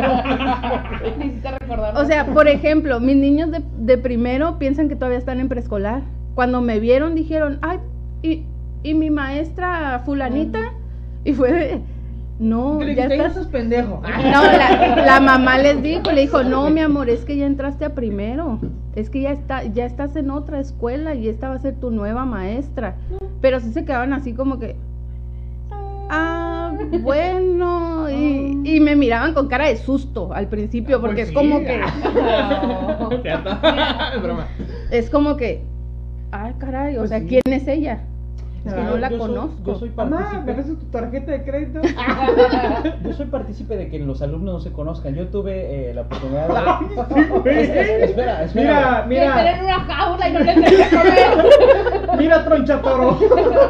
O sea, por ejemplo, mis niños de, de primero piensan que todavía están en preescolar. Cuando me vieron dijeron, ay, y, y mi maestra fulanita, y fue de, no, ¿Qué le ya dijiste? "Ya estás... estás pendejo. No, la, la mamá les dijo, le dijo, no, mi amor, es que ya entraste a primero, es que ya está, ya estás en otra escuela y esta va a ser tu nueva maestra. Pero sí se quedaban así como que, ah, bueno, y, y me miraban con cara de susto al principio, porque Pues es como sí. que. Es como que, ay, caray, o Pues sea, sí. ¿quién es ella? Es que Ah, no la yo soy- conozco. yo soy Mamá, ¿me partícipe. tu tarjeta de crédito? Yo soy partícipe de que los alumnos no se conozcan. Yo tuve eh, la oportunidad de. Es- es- espera, espera. Mira, Que estén en mira, una jaula y no les comer. troncha toro.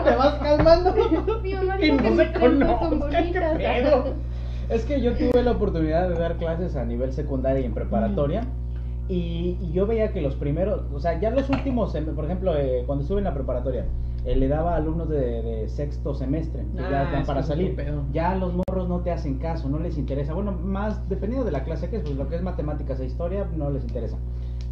Te vas calmando. Mi mamá Y no que se conozcan, qué pedo. Es que yo tuve la oportunidad de dar clases a nivel secundaria y en preparatoria. Y, y yo veía que los primeros, o sea, ya los últimos, por ejemplo, eh, cuando estuve en la preparatoria, eh, le daba a alumnos de, de sexto semestre, que Ah, ya están es para salir. Ya los morros no te hacen caso, no les interesa. Bueno, más dependiendo de la clase que es, pues lo que es matemáticas e historia no les interesa.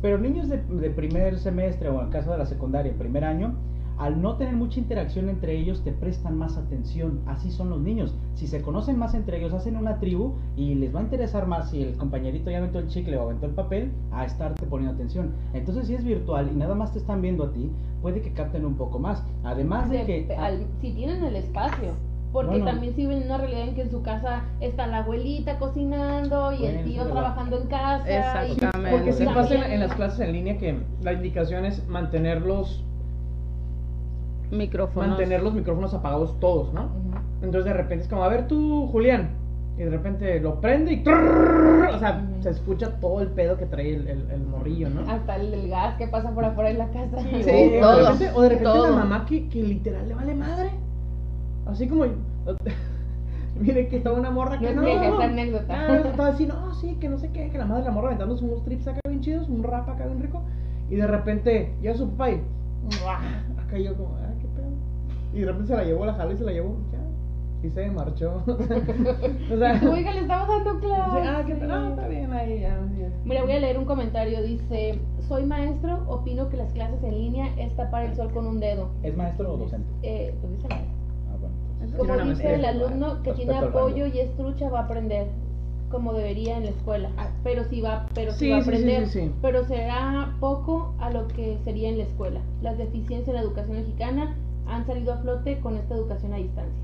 Pero niños de, de primer semestre o en el caso de la secundaria, en primer año, al no tener mucha interacción entre ellos, te prestan más atención. Así son los niños. Si se conocen más entre ellos, hacen una tribu y les va a interesar más si el compañerito ya aventó el chicle o aventó el papel, a estarte poniendo atención. Entonces, si es virtual y nada más te están viendo a ti, puede que capten un poco más. Además de De- que... al- si tienen el espacio. Porque Bueno. también si ven una realidad en que en su casa está la abuelita cocinando y Bueno, el tío trabajando en casa. y- Exactamente. Porque sí pasa en, en las clases en línea que la indicación es mantenerlos, Micrófonos. mantener los micrófonos apagados todos, ¿no? Ujú. Entonces de repente es como, a ver tú, Julián. Y de repente lo prende y... trrrr, o sea, Ujú. se escucha todo el pedo que trae el, el- el morrillo, ¿no? Hasta el, el gas que pasa por afuera de la casa. Sí, Sí, o, o de todo, repente, o de repente todo. la mamá que, que literal le vale madre. Así como... Mire que estaba una morra que No no. es vieja esta anécdota. Estaba así, no, sí, que no sé qué, que la madre de la morra aventándose unos trips acá bien chidos, un rap acá bien rico. Y de repente llega su papá y. Acá yo como. Y de repente se la llevó, la jaló y se la llevó. Ya. Y se marchó. o sea. Oiga, le estamos dando clase. ah, qué pedo. No, está bien ahí, ya. ya. Mira, voy a leer un comentario. Dice: Soy maestro, opino que las clases en línea es tapar el sol con un dedo. ¿Es maestro o docente? Eh, pues dice maestro. Ah, bueno. entonces- Como dice el alumno que tiene apoyo y es trucha va a aprender como debería en la escuela. Pero sí va, pero sí Sí, va a aprender. sí, sí. Pero será poco a lo que sería en la escuela. Las deficiencias en la educación mexicana han salido a flote con esta educación a distancia.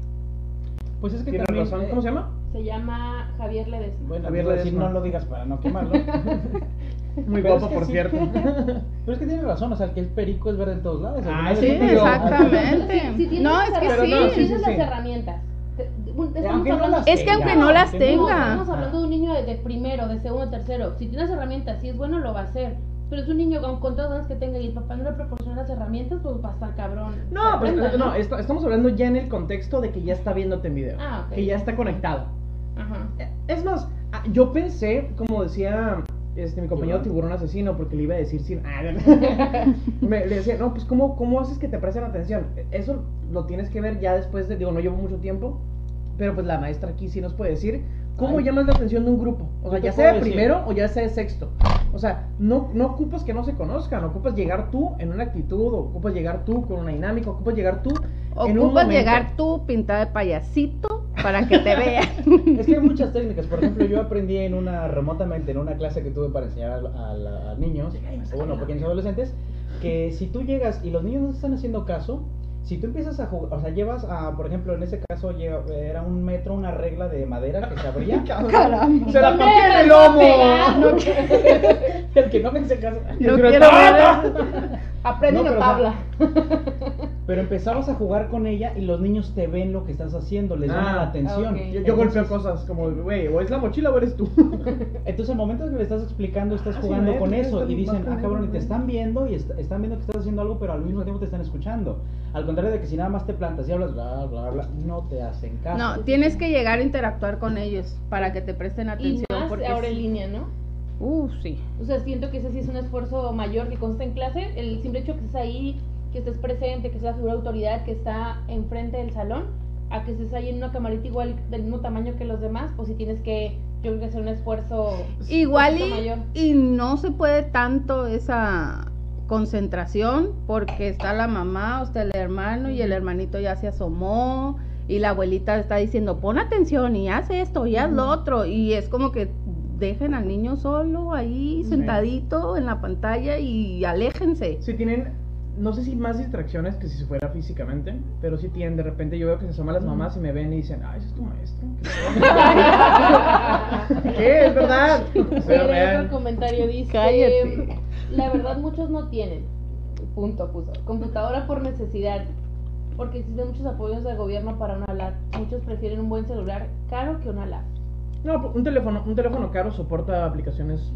Pues es que Tiene también... razón. eh, ¿Cómo se llama? Se llama Javier Ledesma. Bueno, Javier Ledesma. no lo digas para no quemarlo. Muy guapo, es que por sí. cierto. Pero es que tiene razón, o sea, el que es perico es verde en todos lados. Ah, sí, Sí, exactamente. Si- si tienes no, es que Pero herramientas- no, sí. sí, sí, tienes sí. las herramientas. Hablando- Es que aunque no las tenga. tenga. No, estamos hablando de un niño de, de primero, de segundo, tercero. Si tienes herramientas, si es bueno, lo va a hacer. Pero es un niño con, con todas las que tenga y el papá no le proporciona las herramientas, pues va a estar cabrón. No, Que pues no, esto- estamos hablando ya en el contexto de que ya está viéndote en video. Ah. Que ya está conectado. Ajá. Es más, ah, yo pensé, como decía este, mi compañero Tiburón. asesino, porque le iba a decir sin. Ah, me, le decía, no, pues ¿cómo, ¿cómo haces que te presten atención? Eso lo tienes que ver ya después de. Digo, no llevo mucho tiempo, pero pues la maestra aquí sí nos puede decir. ¿Cómo Ay. llamas la atención de un grupo? O sea, ya sea de primero o ya sea de sexto. O sea, no, no ocupas que no se conozcan, ocupas llegar tú en una actitud, ocupas llegar tú con una dinámica, ocupas llegar tú en un Ocupas momento. llegar tú pintada de payasito para que te vean. Es que hay muchas técnicas. Por ejemplo, yo aprendí en una remotamente, en una clase que tuve para enseñar a, a- a niños, o bueno, pequeños adolescentes, que si tú llegas y los niños no están haciendo caso, si tú empiezas a jugar, o sea, llevas a, por ejemplo, en ese caso lleva- era un metro, una regla de madera que se abría. Caramba. Se la ¿Dónde partí en el lomo. No, El que no me hace caso. No. Aprende No, una pero, o sea, tabla. Pero empezabas a jugar con ella y los niños te ven lo que estás haciendo, les llama Ah, la atención. ok. Yo, yo golpeo cosas como, güey, o es la mochila o eres tú. Entonces, al momento que le estás explicando, estás Ah, sí, jugando con eso y dicen, ah, cabrón, y te están viendo y est- están viendo que estás haciendo algo, pero al mismo tiempo te están escuchando. Al contrario de que si nada más te plantas y hablas, bla, bla, bla, no te hacen caso. No, tienes que llegar a interactuar con ellos para que te presten Y atención. más porque ahora en línea, ¿no? Uh, sí. O sea, siento que ese sí es un esfuerzo mayor que consta en clase. El simple hecho que estés ahí, que estés presente, que seas figura de autoridad, que está enfrente del salón, a que estés ahí en una camarita igual del mismo tamaño que los demás, pues sí tienes que, yo creo que hacer un esfuerzo Igual y, mayor. y no se puede tanto esa concentración porque está la mamá, o está el hermano y el hermanito ya se asomó y la abuelita está diciendo pon atención y haz esto y haz lo otro y es como que dejen al niño solo ahí Sí. sentadito en la pantalla y aléjense. Si tienen, no sé si más distracciones que si fuera físicamente, pero si tienen, de repente yo veo que se asoman las mamás y me ven y dicen, ah, ese es tu maestro. ¿Qué? Es verdad. Pero otro comentario dice, Cállate. la verdad muchos no tienen, punto puso, computadora por necesidad, porque existen muchos apoyos del gobierno para una lab, muchos prefieren un buen celular caro que una lab. No, pues, un teléfono, un teléfono caro soporta aplicaciones.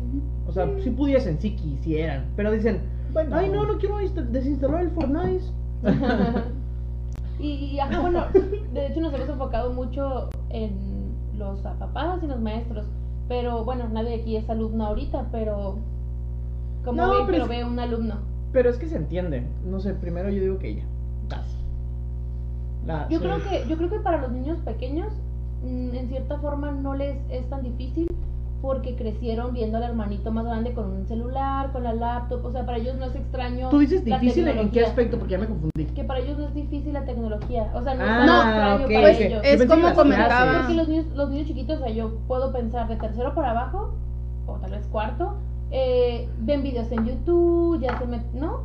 O sea, si pudiesen, si quisieran. Pero dicen, Bueno. ay, no, no quiero insta- desinstalar el Fortnite. y, y, ajá, bueno, de hecho nos hemos enfocado mucho en los papás y los maestros, pero bueno, nadie aquí es alumno ahorita, pero como No, que pero lo es- ve un alumno. Pero es que se entiende. No sé, primero yo digo que ella. Das. La- Yo sí. creo que yo creo que para los niños pequeños en cierta forma no les es tan difícil porque crecieron viendo al hermanito más grande con un celular, con la laptop, o sea, para ellos no es extraño. Tú dices difícil en qué aspecto, porque ya me confundí. Que para ellos no es difícil la tecnología, o sea, no Ah, es tan extraño para ok. ellos. Yo Es como comentaba. Porque los niños, los niños chiquitos, o sea, yo puedo pensar de tercero para abajo, o tal vez cuarto, eh, ven videos en YouTube, ya se met... ¿no?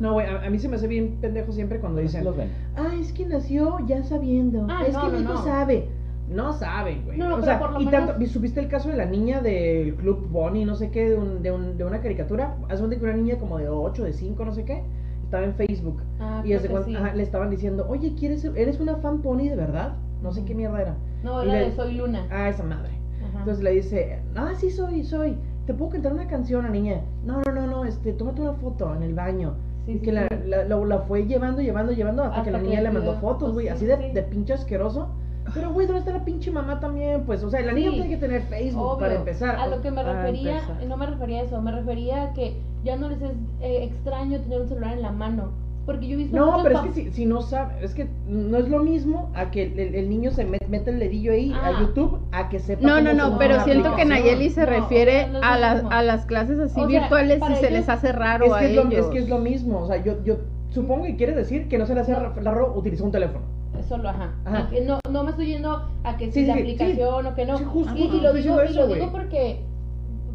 No, güey, a, a mí se me hace bien pendejo siempre cuando dicen, los ven. ah, es que nació ya sabiendo. Ah, es no, que no, mi hijo no. sabe. No saben, güey. No, o pero sea, por lo y menos- tanto, supiste el caso de la niña del Club Bonnie, no sé qué, de, un, de, un- de una caricatura. Haz cuenta que una niña como de 8, de 5, no sé qué, estaba en Facebook. Ah, y hace sí. ajá, le estaban diciendo, oye, ¿quieres, ser- ¿eres una fan pony de verdad? No sé qué mierda era. No, le- de Soy Luna. Ah, esa madre. Ajá. Entonces le dice, ah, sí soy, soy. ¿Te puedo cantar una canción a niña? No, no, no, no, este, tómate una foto en el baño. Sí, que la, sí. la, la- la fue llevando, llevando, llevando hasta, que la que niña le mandó fotos, güey. Así sí, de, de pinche asqueroso. Pero, güey, ¿dónde está la pinche mamá también? Pues, o sea, la niña Sí. tiene que tener Facebook Obvio. para empezar. A lo que me refería, empezar. no me refería a eso, me refería a que ya no les es eh, extraño tener un celular en la mano. Porque yo he visto No, pero es que si, si no sabe, es que no es lo mismo a que el, el- el niño se met- mete el dedillo ahí Ah. a YouTube a que sepa No, cómo no, se no, pero siento que. Nayeli se No, refiere no es a, lo las a las clases así O sea, virtuales y se les hace raro Es a que es, lo, ellos. es que es lo mismo, o sea, yo, yo supongo que quiere decir que no se le hace No. raro utilizar un teléfono. Solo, ajá. Que no, no me estoy yendo a que Sí, si la sí, aplicación o que no. Justo, y, y lo digo, y lo digo porque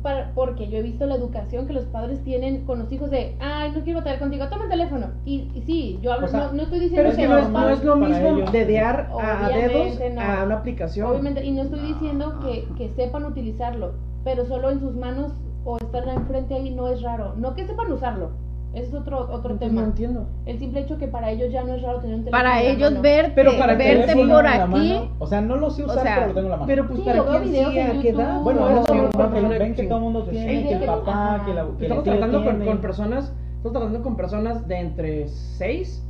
para, porque yo he visto la educación que los padres tienen con los hijos de, ay, no quiero batallar contigo, toma el teléfono. Y, y sí, yo hablo, O sea, no, no estoy diciendo Pero que no no es lo mismo dedear a, dedos no. a una aplicación. Obviamente, y no estoy diciendo que, que sepan utilizarlo, pero solo en sus manos o estar enfrente ahí no es raro. No que sepan usarlo, ese es otro, otro Entonces, tema. No entiendo. El simple hecho que para ellos ya no es raro tener un teléfono. Para en la ellos mano. verte, Pero para que verte por aquí. mano, o sea, no lo sé usar, sea, pero lo tengo en la mano. Pero pues Sí, para quién sí, a qué edad. Bueno, No, eso no, no, que todo el mundo tiene, que el papá, que la Estamos tratando con, personas, estamos tratando con personas de entre 6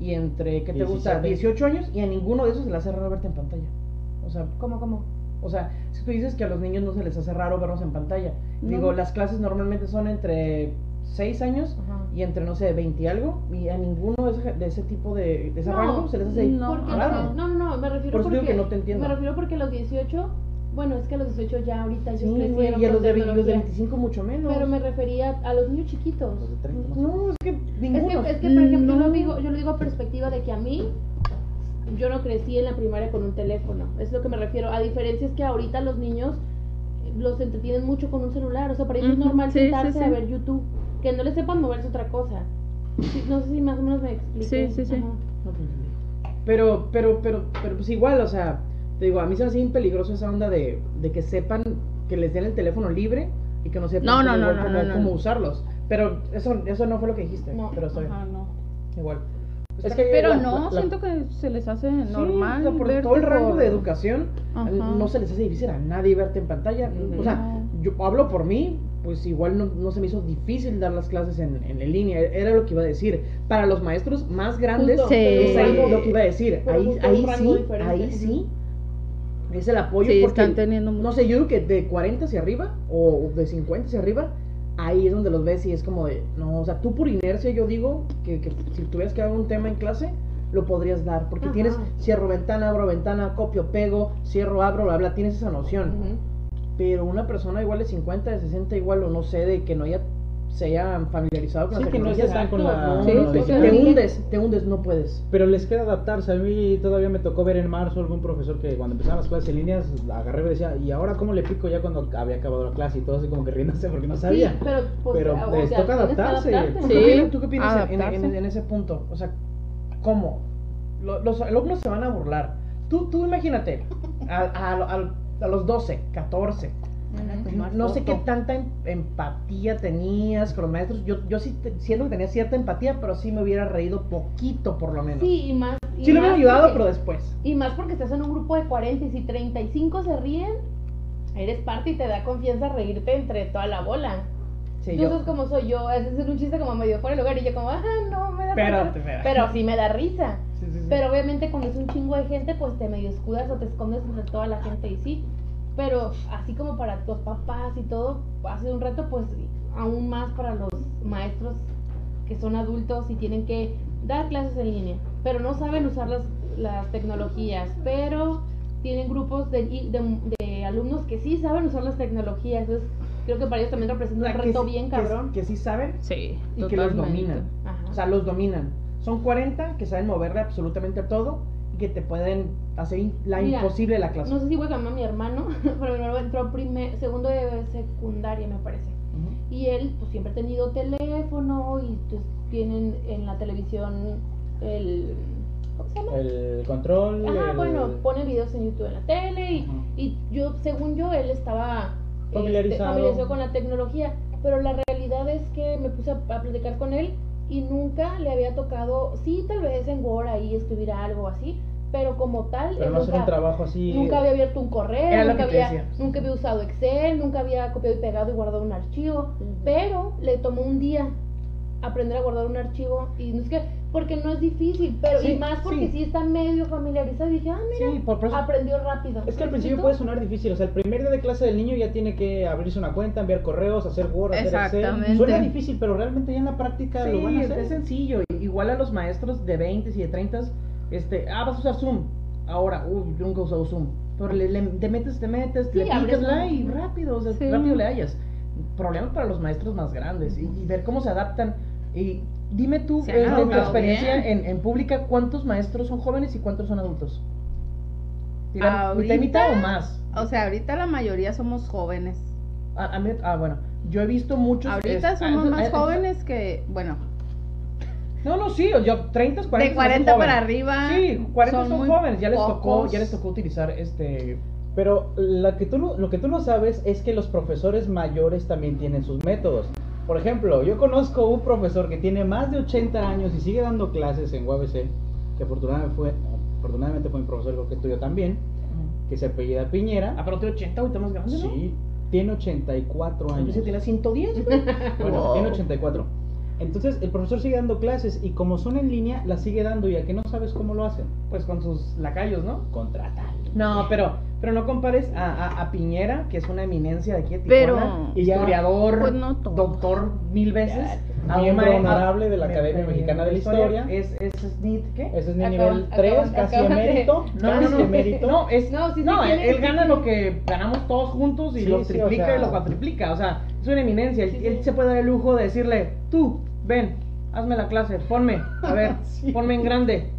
y entre, ¿qué te gusta? 17. 18 años y a ninguno de esos se le hace raro verte en pantalla. O sea, ¿Cómo, cómo? o sea, si tú dices que a los niños no se les hace raro vernos en pantalla, No. digo, las clases normalmente son entre 6 años Ajá. y entre, no sé, 20 y algo, y a ninguno de ese, de ese tipo de, de ese No, rango se les hace no. No, no, no, me refiero Por eso digo porque que no te entiendo. Me refiero porque los 18, bueno, es que a los 18 ya ahorita ellos Sí, crecieron y a los de, los de tecnología. 25 mucho menos. Pero me refería a los niños chiquitos. Los de 30, no sé. No, es que Es ninguno. que, es que, por ejemplo, yo, No. lo digo, yo lo digo a perspectiva de que a mí, yo no crecí en la primaria con un teléfono. Es lo que me refiero. A diferencia es que ahorita los niños los entretienen mucho con un celular. O sea, para ellos es normal sí, sí, sentarse sí. a ver YouTube. Que no les sepan moverse otra cosa. Sí, no sé si más o menos me expliqué. Sí, sí, sí. Ajá. Pero, pero, pero, pero pues igual, o sea, te digo, a mí se me hace bien peligroso esa onda de, de que sepan que les den el teléfono libre y que no sepan No, no, cómo, no, cómo- no, no. cómo usarlos. Pero eso, eso no fue lo que dijiste. No, pero está bien. Ajá, no. Igual. Es que Pero la- no, la- la- siento que se les hace Sí, normal. o sea, por verte todo el rango por- de educación, Ajá. no se les hace difícil a nadie verte en pantalla. O sea, yo hablo por mí, pues igual no, no se me hizo difícil dar las clases en, en, línea. Era lo que iba a decir. Para los maestros más grandes, Sí. es ahí lo que iba a decir. pero Ahí, ahí sí, diferente. ahí sí. Es el apoyo Sí, porque, están teniendo mucho. no sé, yo creo que de 40 hacia arriba o de 50 hacia arriba, ahí es donde los ves y es como de, no, o sea, tú por inercia yo digo que, que si tuvieras que dar un tema en clase, lo podrías dar, porque Ajá. tienes cierro ventana, abro ventana, copio, pego, cierro, abro, bla, bla, tienes esa noción. Pero una persona igual de 50, de 60, igual o no sé, de que no haya se hayan familiarizado con Sí, la que no tecnología, están con la- no, Sí, no, sí, te, sí. te hundes, te hundes, no puedes. Pero les queda adaptarse. A mí todavía me tocó ver en marzo algún profesor que cuando empezaban las clases en líneas, agarré y decía, ¿y ahora cómo le pico ya cuando había acabado la clase? Y todo así como que riéndose porque no sabía. Sí, pero, pues, Pero o les sea, toca adaptarse. ¿Tú qué Sí, opinas, tú qué opinas en- ese punto? O sea, ¿cómo? Lo- los alumnos se van a burlar. Tú, tú imagínate, a, a, a- a los 12, 14, Tomar no sé qué tanta em- empatía tenías con los maestros. Yo, yo sí siento que tenía cierta empatía, pero sí me hubiera reído poquito por lo menos. Sí, y más. y Sí lo hubiera ayudado, porque- pero después. Y más porque estás en un grupo de 40 y si 35 se ríen, eres parte y te da confianza reírte entre toda la bola. Sí, Tú yo- sabes cómo soy yo, es decir, un chiste como medio fuera de lugar y yo como, ajá, no, me da Espérate, espérate. Pero sí me da risa. Pero obviamente cuando es un chingo de gente, pues te medio escudas o te escondes entre toda la gente y sí. Pero así como para tus papás y todo, hace un rato, pues aún más para los maestros que son adultos y tienen que dar clases en línea, pero no saben usar las, las tecnologías, pero tienen grupos de, de- de alumnos que sí saben usar las tecnologías. Entonces, creo que para ellos también O representa sea, un que reto sí- bien que- cabrón. Que, sí saben Sí, y que los dominan. Ajá. O sea, los dominan. Son 40 que saben moverle absolutamente a todo y que te pueden hacer la Mira, imposible la clase. No sé si voy a mi hermano, pero mi hermano entró primer, segundo de secundaria, me parece. Ujú. Y él pues siempre ha tenido teléfono y pues, tienen en la televisión el... ¿Cómo se llama? El control. Ajá, el- bueno, pone videos en YouTube en la tele y, Ajá. y yo, según yo, él estaba este, Familiarizado. familiarizado con la tecnología, pero la realidad es que me puse a, a platicar con él y nunca le había tocado, sí, tal vez en Word ahí escribir algo así, pero como tal, Pero no nunca- un trabajo así. Nunca había abierto un correo, nunca había, nunca había usado Excel, nunca había copiado y pegado y guardado un archivo, pero le tomó un día aprender a guardar un archivo y no es que, porque no es difícil, pero Sí, y más porque sí. sí, está medio familiarizado y dije, ah, mira, Sí, por, por eso- aprendió rápido. Es que al ¿Me principio puede sonar difícil, o sea, el primer día de clase del niño ya tiene que abrirse una cuenta, enviar correos, hacer Word, hacer Excel. Exactamente. Suena difícil, pero realmente ya en la práctica lo van a Sí, hacer. es sencillo. Igual a los maestros de 20 y de 30, este, ah, vas a usar Zoom. Ahora, uy, yo nunca he usado Zoom. Pero le, le- te metes, te metes, Sí, le abres picas la y rápido, o sea, Sí. rápido le hallas. Problemas para los maestros más grandes y, y ver cómo se adaptan. Y dime tú, eh, de tu experiencia en, en pública, ¿cuántos maestros son jóvenes y cuántos son adultos? ¿Mitad y mitad o más? O sea, ahorita la mayoría somos jóvenes. A- a mí- ah, bueno, yo he visto muchos. Ahorita es- somos ah, más eh, jóvenes que, bueno, No, no, sí, yo 30, 40. de son 40 jóvenes. para arriba. Sí, 40 son, jóvenes, ya les tocó, ya les tocó utilizar este Pero la que tú no- lo que tú no sabes es que los profesores mayores también tienen sus métodos. Por ejemplo, yo conozco un profesor que tiene más de 80 años y sigue dando clases en UABC, que afortunadamente fue, afortunadamente fue mi profesor, creo que tuyo también, que se apellida Piñera. Ah, pero tiene 80, ahorita más grande, ¿no? Sí, tiene 84 Yo años. que tiene 110, güey. Bueno, Wow. tiene 84. Entonces, el profesor sigue dando clases y como son en línea, las sigue dando y a que no sabes cómo lo hacen. Pues con sus lacayos, ¿no? Contratar. No, pero, pero no compares a, a, a Piñera, que es una eminencia de aquí de Pero- Tijuana, historiador, Pues no doctor mil veces, Ya, a miembro honorable de la Academia me- Mexicana de la Historia. Es, es SNIT, ¿qué? Ese es mi nivel 3, acaban- casi emérito. No, casi no, no, emérito. no, es, No, sí, sí no, él, tiene- él sí gana lo que ganamos todos juntos y Sí, lo sí, triplica o sea- y lo cuatriplica, o sea, es una eminencia, él, Sí, sí. él se puede dar el lujo de decirle, tú, ven, hazme la clase, ponme, a ver, Sí. ponme en grande,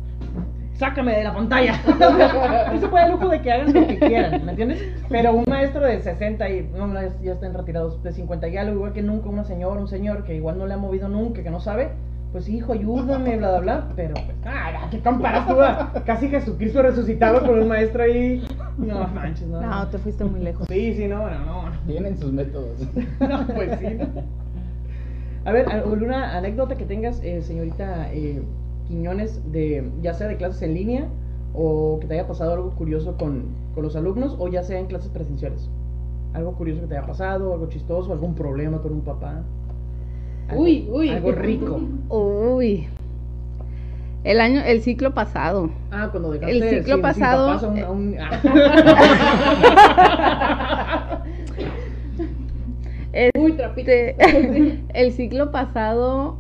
sácame de la pantalla. se puede el lujo de que hagan lo que quieran, ¿me entiendes? Pero un maestro de 60 y, no, no, ya están retirados, de 50 y algo, igual que nunca una señora, un señor que igual no le ha movido nunca, que no sabe, pues hijo, ayúdame, bla, bla, bla, pero pues, ah, ¿qué comparas tú a casi Jesucristo resucitado con un maestro ahí? No manches, no. No, te fuiste muy lejos. Sí, sí, no, no, no. Tienen sus métodos. No, pues sí. ¿no? A ver, ¿alguna anécdota que tengas, eh, señorita eh, Quiñones, de ya sea de clases en línea o que te haya pasado algo curioso con, con los alumnos o ya sea en clases presenciales? Algo curioso que te haya pasado, algo chistoso, algún problema con un papá. Algo- Uy, uy. Algo rico. Uy. El año, el ciclo pasado. Ah, cuando dejaste El ciclo sin- sin pasado, papás a un- a un- Este, Uy, trapito. el ciclo pasado,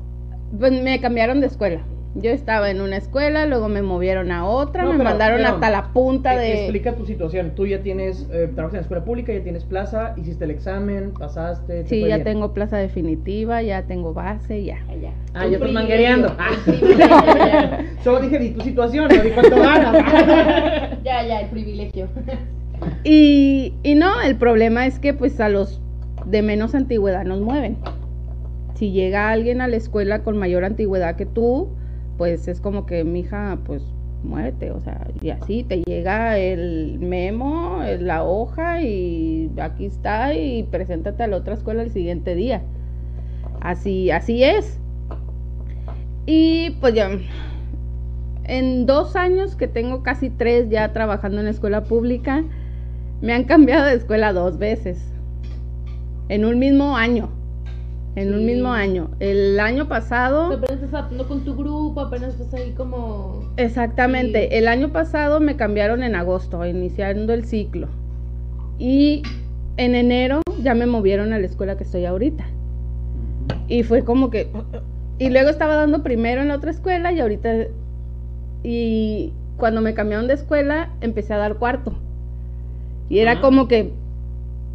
pues me cambiaron de escuela. Yo estaba en una escuela, luego me movieron a otra, No, me pero- mandaron pero, hasta la punta Eh, de... Explica tu situación. Tú ya tienes, eh, trabajas en la escuela pública, ya tienes plaza, hiciste el examen, pasaste. te Sí, ya bien. tengo plaza definitiva, ya tengo base, ya. Ya. Ah, ya estás privilegio, manguereando. privilegio, ya. Solo dije, di tu situación, no di cuánto ganas. Ya, ya, el privilegio. Y, y no, el problema es que pues a los de menos antigüedad nos mueven. Si llega alguien a la escuela con mayor antigüedad que tú, pues es como que, mija, pues muévete, o sea, y así te llega el memo, la hoja y aquí está y preséntate a la otra escuela el siguiente día. Así, así es. Y pues ya, en dos años que tengo casi tres ya trabajando en la escuela pública, me han cambiado de escuela dos veces. En un mismo año. En un mismo año. El año pasado, Apenas estás adaptando con tu grupo, apenas estás ahí como... exactamente, Sí. el año pasado me cambiaron en agosto, iniciando el ciclo. Y en enero ya me movieron a la escuela que estoy ahorita. Y fue como que... Y luego estaba dando primero en la otra escuela y ahorita... Y cuando me cambiaron de escuela, empecé a dar cuarto. Y era Ah. como que...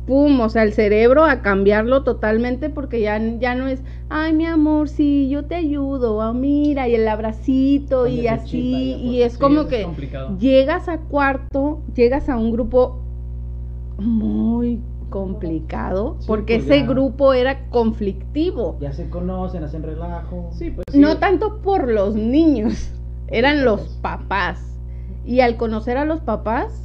Pum, o sea, el cerebro a cambiarlo totalmente porque ya, ya no es, ay, mi amor, sí, yo te ayudo, ah, mira, y el abracito y así, y pues. es Sí, como que llegas a cuarto, llegas a un grupo muy complicado, Sí, porque pues ese ya. grupo era conflictivo. Ya se conocen, hacen relajo. Sí, pues sí. No tanto por los niños, eran los papás. Y al conocer a los papás,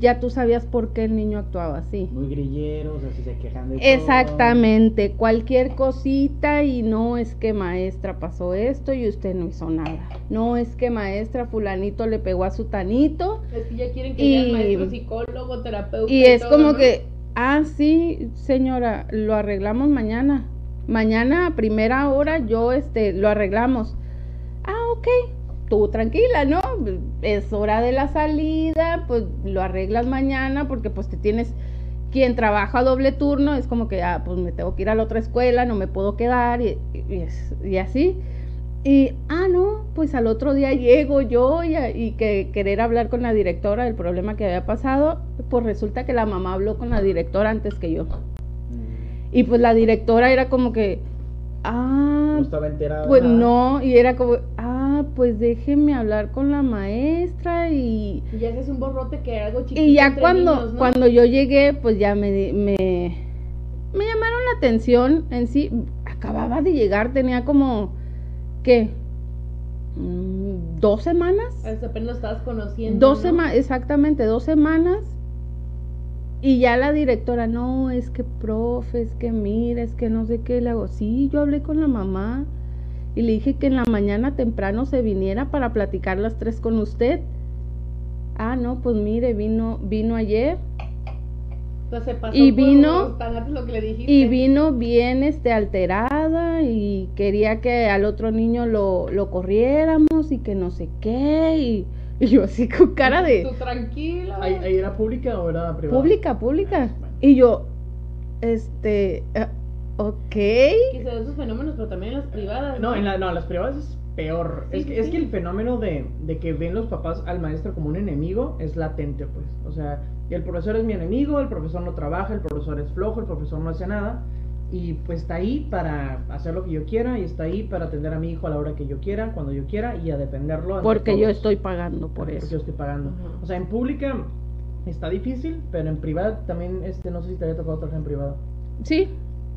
ya tú sabías por qué el niño actuaba así. Muy grilleros, así se quejan de todo. Exactamente, cualquier cosita y no es que maestra pasó esto y usted no hizo nada. No es que maestra fulanito le pegó a su tanito Es que ya quieren que Y- seas maestro, psicólogo, terapeuta. y es todo, como ¿no? que, ah, sí, señora, lo arreglamos mañana. Mañana a primera hora yo este lo arreglamos. Ah, ok. Tú tranquila, ¿no? Es hora de la salida, pues lo arreglas mañana porque pues te tienes quien trabaja doble turno, es como que, ah, pues me tengo que ir a la otra escuela, no me puedo quedar y, y así. Y, ah, no, pues al otro día llego yo y, a- y que querer hablar con la directora del problema que había pasado, pues resulta que la mamá habló con la directora antes que yo. Mm, Y pues la directora era como que, ah, No estaba enterada. pues nada. no, y era como, ah, pues déjeme hablar con la maestra y... Y ya haces un borrote que era algo chiquito. Y ya cuando, niños, ¿no? cuando yo llegué, pues ya me, di- me, me llamaron la atención en sí. Acababa de llegar, tenía como, ¿qué? Mm, ¿Dos semanas? Hasta apenas lo estabas conociendo. Dos ¿no? semanas, exactamente, dos semanas. Y ya la directora, no, es que profe, es que mira, es que no sé qué. Le hago, sí, yo hablé con la mamá y le dije que en la mañana temprano se viniera para platicar las tres con usted. Ah, no, pues mire, vino, vino ayer se pasó Y vino- lo que le dijiste. y vino bien este alterada y quería que al otro niño lo, lo corriéramos y que no sé qué. Y, y yo así con cara de... Tú tranquilo. ¿Ahí, ahí era pública o era privada? Pública, pública. Ah, bueno. Y yo, este, ah, ok. Dan esos fenómenos, pero también en las privadas. No, en la, no, las privadas es peor. Sí, es, que, sí, es que el fenómeno de, de que ven los papás al maestro como un enemigo es latente, pues. O sea, el profesor es mi enemigo, el profesor no trabaja, el profesor es flojo, el profesor no hace nada. Y pues está ahí para hacer lo que yo quiera y está ahí para atender a mi hijo a la hora que yo quiera, cuando yo quiera y a defenderlo. ante Porque yo todos. estoy pagando por Porque yo eso. estoy pagando. Ajá. O sea, en pública está difícil, pero en privada también, este, no sé si te había tocado trabajar en privado. Sí,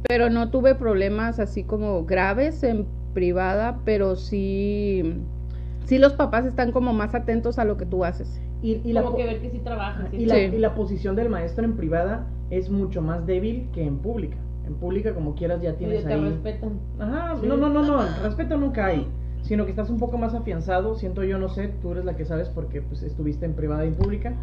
pero no tuve problemas así como graves en privada, pero sí, sí los papás están como más atentos a lo que tú haces. Y, y la Como po- que ver que sí trabajas. sí Y la, Sí. y la posición del maestro en privada es mucho más débil que en pública. En pública, como quieras, ya Y tienes te ahí. respetan. Ajá, Sí. no, no, no, no, respeto nunca hay. Sino que estás un poco más afianzado, siento yo, no sé, tú eres la que sabes porque pues estuviste en privada y en pública.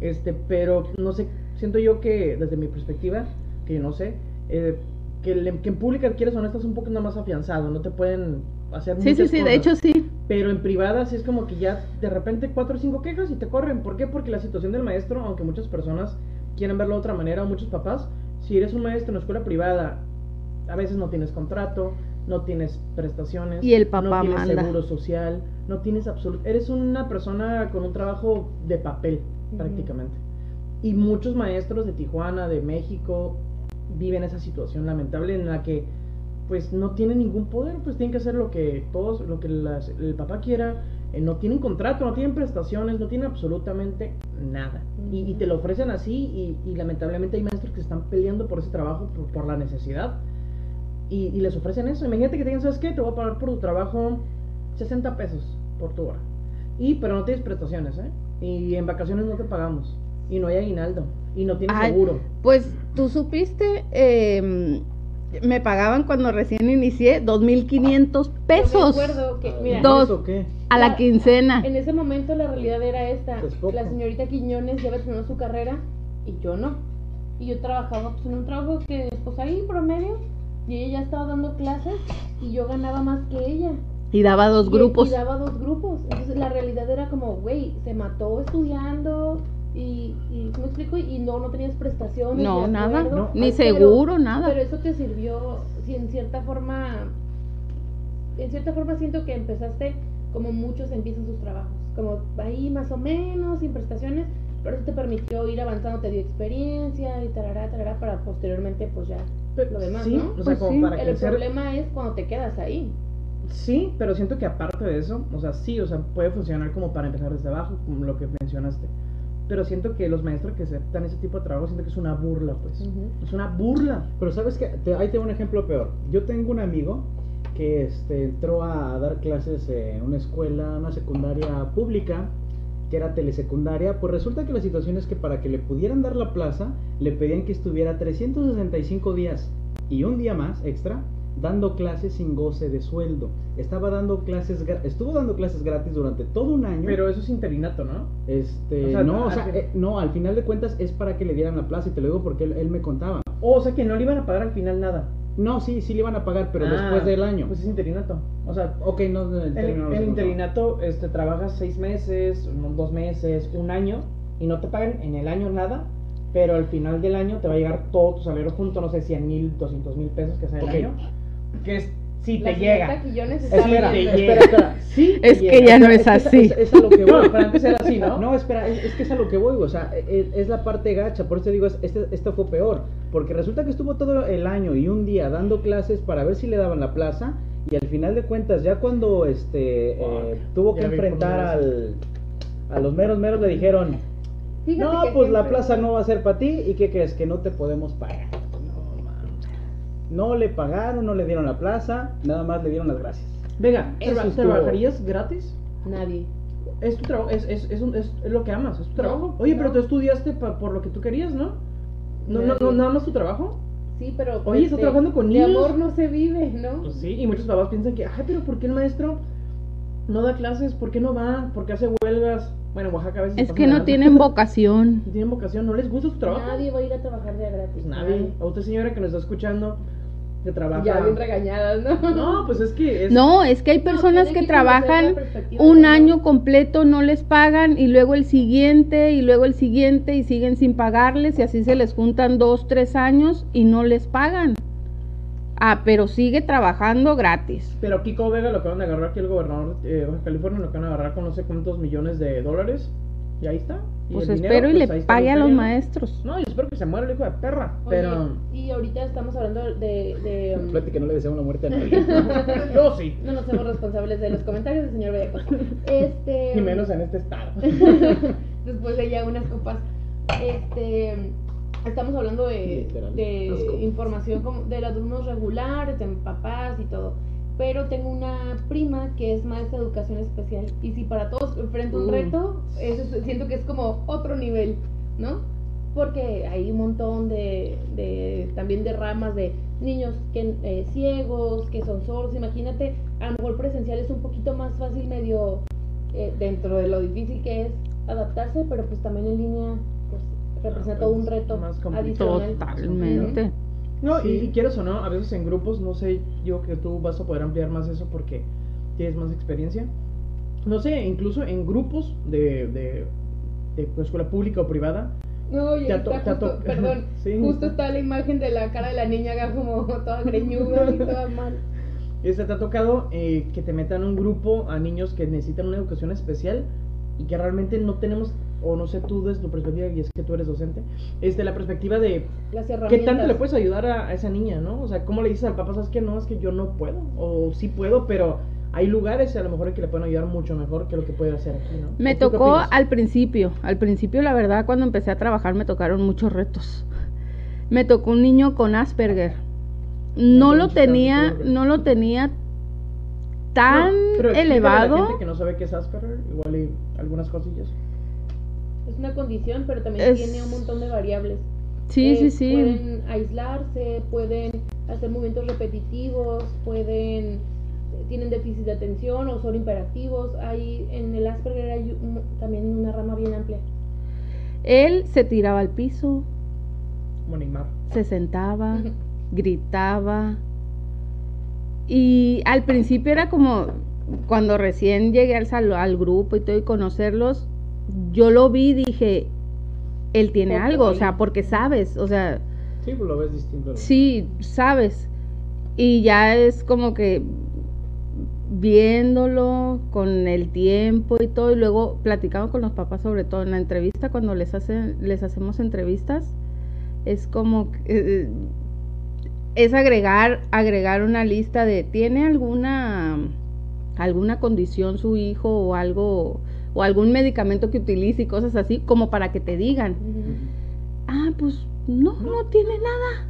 Este, pero no sé, siento yo que desde mi perspectiva, que yo no sé, eh, que, le- que en pública quieres o no estás un poco más afianzado, no te pueden hacer Sí, sí, muchas sí, de hecho sí. Pero en privadas es como que ya de repente cuatro o cinco quejas y te corren. ¿Por qué? Porque la situación del maestro, aunque muchas personas quieren verlo de otra manera, o muchos papás, si eres un maestro en una escuela privada, a veces no tienes contrato, no tienes prestaciones, Y el papá no tienes manda. seguro social, no tienes absoluto, eres una persona con un trabajo de papel Ujú. prácticamente. Y muchos maestros de Tijuana, de México, viven esa situación lamentable en la que pues no tienen ningún poder, pues tienen que hacer lo que todos, lo que las- el papá quiera, eh, no tienen contrato, no tienen prestaciones, no tienen absolutamente nada. Y, y te lo ofrecen así y, y lamentablemente hay maestros que están peleando por ese trabajo, por, por la necesidad. Y, y les ofrecen eso. Imagínate que te digan, ¿sabes qué? Te voy a pagar por tu trabajo 60 pesos por tu hora. Y, pero no tienes prestaciones, ¿eh? Y en vacaciones no te pagamos. Y no hay aguinaldo. Y no tienes Ay, seguro. Pues tú supiste, eh, me pagaban cuando recién inicié 2.500 Yo pesos me acuerdo que, mira, Dos. ¿Eso qué? a la La- quincena. en ese momento la realidad era esta. Es. La señorita Quiñones ya había terminado su carrera y yo no. Y yo trabajaba pues, en un trabajo que, pues ahí promedio, Y ella ya estaba dando clases y yo ganaba más que ella. Y daba dos Y- grupos. Y, daba dos grupos. Entonces la realidad era como, güey, se mató estudiando y, y ¿me explico? Y no, no tenías prestaciones. No, nada. No. Ni Pero- seguro, nada. Pero eso te sirvió, si en cierta forma, en cierta forma siento que empezaste como muchos empiezan sus trabajos, como ahí más o menos, sin prestaciones, pero eso te permitió ir avanzando, te dio experiencia y tarará, tarará, para posteriormente pues ya lo demás, sí, ¿no? o sea, Pues como sí. para El crecer. problema es cuando te quedas ahí. Sí, pero siento que aparte de eso, o sea, sí, o sea, puede funcionar como para empezar desde abajo, como lo que mencionaste. Pero siento que los maestros que aceptan ese tipo de trabajo, siento que es una burla, pues. Es una burla. Pero sabes que te, ahí tengo un ejemplo peor. Yo tengo un amigo que este, entró a dar clases en una escuela, una secundaria pública, que era telesecundaria. Pues resulta que la situación es que para que le pudieran dar la plaza, le pedían que estuviera 365 días y un día más extra dando clases sin goce de sueldo. Estaba dando clases, estuvo dando clases gratis durante todo un año. Pero eso es interinato, ¿no? Este, O sea, no, o sea, eh, no, al final de cuentas es para que le dieran la plaza y te lo digo porque él, él me contaba. O sea, que no le iban a pagar al final nada. No, sí, sí le iban a pagar, pero Ah, después del año. Pues es interinato. O sea, ok, no, no, el el, interinato, este, trabajas seis meses, dos meses, un año, y no te pagan en el año nada, pero al final del año te va a llegar todo tu salario junto, no sé, 100 mil, 200 mil pesos que sea el año. Que es, si te llega. Quillones Sí, está Espera. Sí, Es que llega. ya no Es es que así. Es, es a lo que voy. No, pero antes era así, ¿no? No, espera, es, es que es a lo que voy, o sea, es, es la parte gacha, por eso te digo, es- este, esto fue peor, porque resulta que estuvo todo el año y un día dando clases para ver si le daban la plaza, y al final de cuentas, ya cuando este eh, tuvo que enfrentar al, a los meros meros le dijeron, Fíjate no, que pues la plaza no va a ser para ti, ¿y qué crees? Que no te podemos pagar. No le pagaron, no le dieron la plaza, nada más le dieron las gracias. Venga, Eso ¿traba- estuvo- ¿trabajarías gratis? Nadie. Es tu trabajo, es, es, es, un- es lo que amas, es tu No, trabajo. Oye, pero tú estudiaste pa- por lo que tú querías, ¿no? No, no, no, Nadie. nada más tu trabajo. Sí, pero. Oye, estás de- trabajando con de niños. amor no se vive, ¿no? Pues sí, y muchos papás piensan que, ay, pero ¿por qué el maestro no da clases? ¿Por qué no va? ¿Por qué hace huelgas? Bueno, en Oaxaca a veces. Es que de no tienen vocación. No tienen vocación, ¿no les gusta su trabajo? Nadie va a ir a trabajar de gratis. Pues nadie. A usted, señora, que nos está escuchando, que trabaja. Ya bien regañadas, ¿no? No, pues es que. Es... No, es que hay personas que trabajan un año completo, no les pagan y luego el siguiente y luego el siguiente y siguen sin pagarles y así se les juntan dos, tres años y no les pagan. Ah, pero sigue trabajando gratis. Pero Kiko Vega lo acaban de agarrar aquí el gobernador de Baja California, lo acaban de agarrar con no sé cuántos millones de dólares. Y ahí está. Pues espero dinero, y pues, le pague a los maestros. No, yo espero que se muera el hijo de perra. Oye, Pero. Y ahorita estamos hablando de. de um, Fíjate que no le deseamos la muerte a nadie. Yo sí. no nos hacemos responsables de los comentarios del señor Bellacosta. Este. Y menos en este estado. Después de ya unas copas. Este. Estamos hablando de, de información como de los alumnos regulares, de papás y todo. Pero tengo una prima que es maestra de educación especial. Y si para todos enfrenta un Uh. reto, eso es- siento que es como otro nivel, ¿no? Porque hay un montón de, de también de ramas de niños que eh, ciegos, que son sordos. Imagínate, a lo mejor presencial es un poquito más fácil, medio eh, dentro de lo difícil que es adaptarse, pero pues también en línea pues representa todo un pues, reto más complicado. adicional. Totalmente. No, y, Sí. y quieres o no, a veces en grupos, no sé, yo que tú vas a poder ampliar más eso porque tienes más experiencia. No sé, incluso en grupos de, de, de escuela pública o privada, No, y está justo, to- perdón, Sí. justo está la imagen de la cara de la niña acá como toda greñuda y toda mal. este, te ha tocado eh, que te metan un grupo a niños que necesitan una educación especial y que realmente no tenemos, o no sé tú desde tu perspectiva, y es que tú eres docente, este, la perspectiva de Las qué tanto le puedes ayudar a, a esa niña, ¿no? O sea, ¿cómo le dices al papá, sabes que no, es que yo no puedo, o sí puedo, pero hay lugares a lo mejor que le pueden ayudar mucho mejor que lo que puede hacer aquí, ¿no? Me ¿O tú qué tocó al principio, al principio la verdad cuando empecé a trabajar me tocaron muchos retos. Me tocó un niño con Asperger. No lo tenía, Asperger. no lo tenía tan No, pero explícale a la elevado. gente que no sabe qué es Asperger, igual y algunas cosillas. Es una condición, pero también Es- tiene un montón de variables. Sí, Eh, sí, sí. Pueden aislarse, pueden hacer movimientos repetitivos, pueden tienen déficit de atención o son hiperactivos. Hay en el Asperger hay un- también una rama bien amplia. Él se tiraba al piso, se sentaba, gritaba, Y al principio era como cuando recién llegué al, sal- al grupo y todo y conocerlos, yo lo vi y dije, él tiene algo, o sea, porque sabes, o sea, Sí, pues lo ves distinto. ¿no? sí, sabes. Y ya es como que viéndolo con el tiempo y todo, y luego platicamos con los papás, sobre todo en la entrevista, cuando les, hacen, les hacemos entrevistas, es como, que, eh, es agregar, agregar una lista de, ¿tiene alguna, alguna condición su hijo o algo, o algún medicamento que utilice y cosas así, como para que te digan, Ujú. ah, pues no, no tiene nada.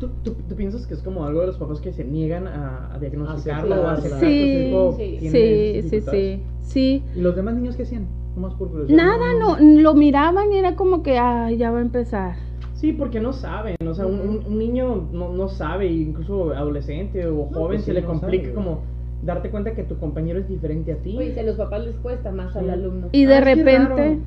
¿Tú, tú, tú piensas que es como algo de los papás que se niegan a, a diagnosticarlo o a su Sí, sí. Sí, sí, sí, sí. ¿Y los demás niños qué hacían? Nomás por curiosidad. Nada, no, lo miraban y era como que, ah, ya va a empezar. Sí, porque no saben, o sea, un, un- niño no, no sabe, incluso adolescente o joven pues se sí, le no complica sabe. como darte cuenta que tu compañero es diferente a ti. Oye, si a los papás les cuesta más al alumno. Y de Ah, repente,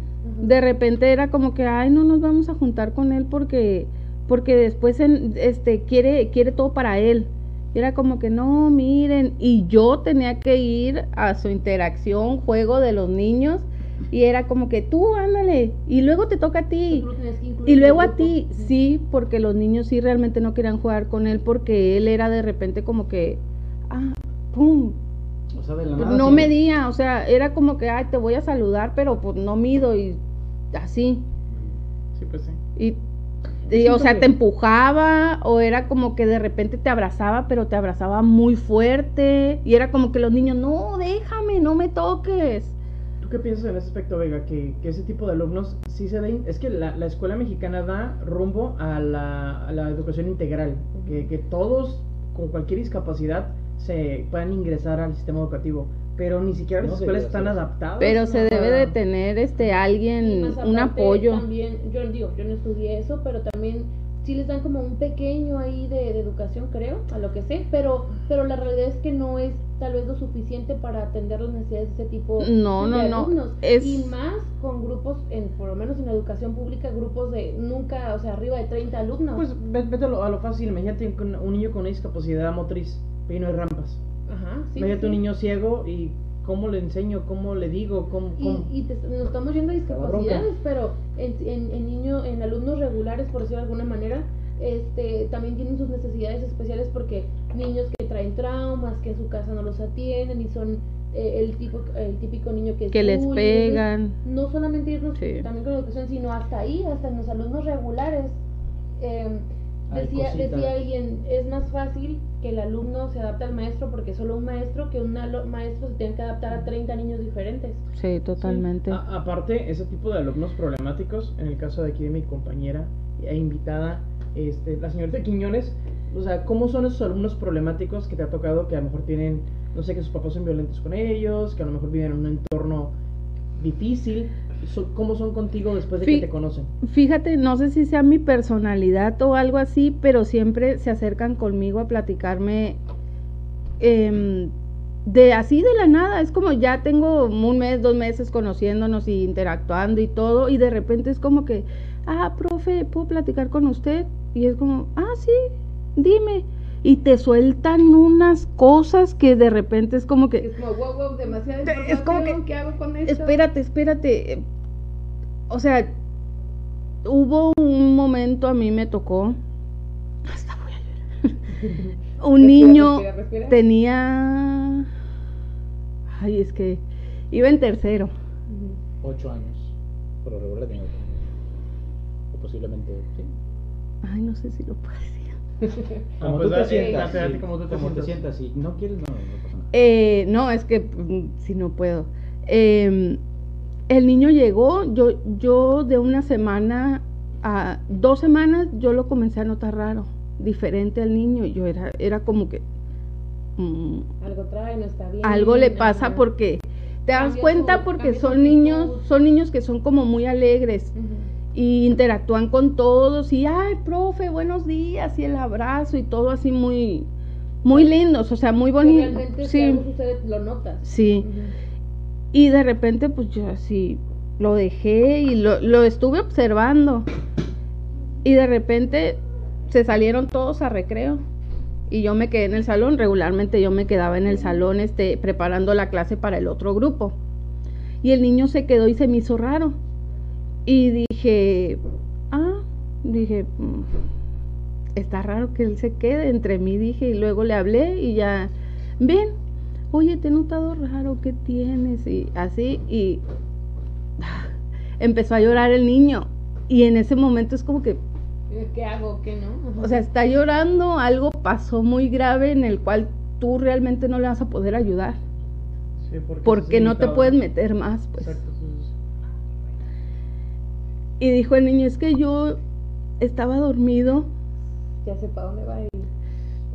de repente era como que, ay, no nos vamos a juntar con él porque, porque después en- este quiere, quiere todo para él. Y era como que no, miren, y yo tenía que ir a su interacción, juego de los niños, y era como que tú, ándale, y luego te toca a ti. Y luego a ti, sí, porque los niños sí realmente no querían jugar con él porque él era de repente como que, ah, pum, O sea, de la pues nada. no sí. medía, o sea, era como que, ay, te voy a saludar, pero pues no mido y así. Sí, pues sí. Y, o sea, te empujaba o era como que de repente te abrazaba, pero te abrazaba muy fuerte y era como que los niños, no, déjame, no me toques. ¿Tú qué piensas en ese aspecto, Vega? Que, que ese tipo de alumnos sí se den... Es que la, la escuela mexicana da rumbo a la, a la educación integral, que, que todos con cualquier discapacidad se puedan ingresar al sistema educativo, pero ni siquiera las No escuelas están adaptadas. Pero se ¿no? debe de tener este alguien, más un aparte, apoyo. También, yo digo, yo no estudié eso, pero también sí les dan como un pequeño ahí de, de educación, creo, a lo que sé, pero, pero la realidad es que no es tal vez lo suficiente para atender las necesidades de ese tipo No, de no, no, alumnos. es- Y más con grupos, en, por lo menos en la educación pública, grupos de nunca, o sea, arriba de 30 alumnos. Pues ve- vete a lo, a lo fácil, imagínate con un niño con una discapacidad motriz, y no hay rampas. Ajá, sí. imagínate sí. un niño ciego y cómo le enseño, cómo le digo, cómo... cómo- Y, y te- nos estamos yendo a discapacidades, pero en, en, en niño, en alumnos regulares, por decirlo de alguna manera, este, también tienen sus necesidades especiales porque niños que traen traumas, que en su casa no los atienden y son eh, el tipo el típico niño que es que les bullying, pegan. no solamente irnos Sí. también con la educación, sino hasta ahí, hasta en los alumnos regulares. Eh, decía, decía alguien, es más fácil que el alumno se adapte al maestro porque solo un maestro que un alo- maestro se tiene que adaptar a 30 niños diferentes. Sí, totalmente. A- aparte, ese tipo de alumnos problemáticos, en el caso de aquí de mi compañera e invitada, este, la señorita Quiñones, o sea, ¿cómo son esos alumnos problemáticos que te ha tocado que a lo mejor tienen, no sé, que sus papás son violentos con ellos, que a lo mejor viven en un entorno difícil? So- ¿Cómo son contigo después de que te conocen? Fíjate, no sé si sea mi personalidad o algo así, pero siempre se acercan conmigo a platicarme em, de así de la nada. Es como ya tengo un mes, dos meses conociéndonos y interactuando y todo, y de repente es como que, ah, profe, ¿puedo platicar con usted? Y es como, ah, sí, dime. Y te sueltan unas cosas que de repente es como que, Es como, wow, wow, demasiada Te- es como que- ¿qué hago con esto? Espérate, espérate. O sea, hubo un momento, a mí me tocó. Hasta voy a llorar. Un Respira, niño respira, respira. tenía. Ay, es que iba en tercero. Ocho años. Pero regular tenía ocho. O posiblemente, sí. Ay, no sé si lo puedo decir. Como pues tú da- te sientas. date, date sí. como tú te Como te sientas. sientas. Si no quieres, no, no pasa nada. Eh, no, es que mm, si no puedo. Eh, el niño llegó, yo, yo de una semana a dos semanas, yo lo comencé a notar raro, diferente al niño. Yo era, era como que mm, Algo trae, no está bien. algo le pasa porque te das cuenta porque son niños, son niños que son como muy alegres. Y interactúan con todos y ay profe buenos días y el abrazo y todo así muy muy lindos o sea muy Que bonito. Realmente si sí. sucede, lo notas. sí. Y de repente pues yo así lo dejé y lo, lo estuve observando. Y de repente se salieron todos a recreo. Y yo me quedé en el salón, regularmente yo me quedaba en el salón este, preparando la clase para el otro grupo. Y el niño se quedó y se me hizo raro. Y dije, ah, dije, "Mm, está raro que él se quede entre mí, dije, y luego le hablé y ya, ven, oye, te he notado raro, ¿qué tienes? Y así, y empezó a llorar el niño. Y en ese momento es como que, ¿Qué hago? ¿Qué no? Ajá. o sea, está llorando, algo pasó muy grave en el cual tú realmente no le vas a poder ayudar, Sí, porque, porque no te puedes meter más, pues. Exacto. Y dijo el niño, es que yo estaba dormido, ya sé para dónde va a ir.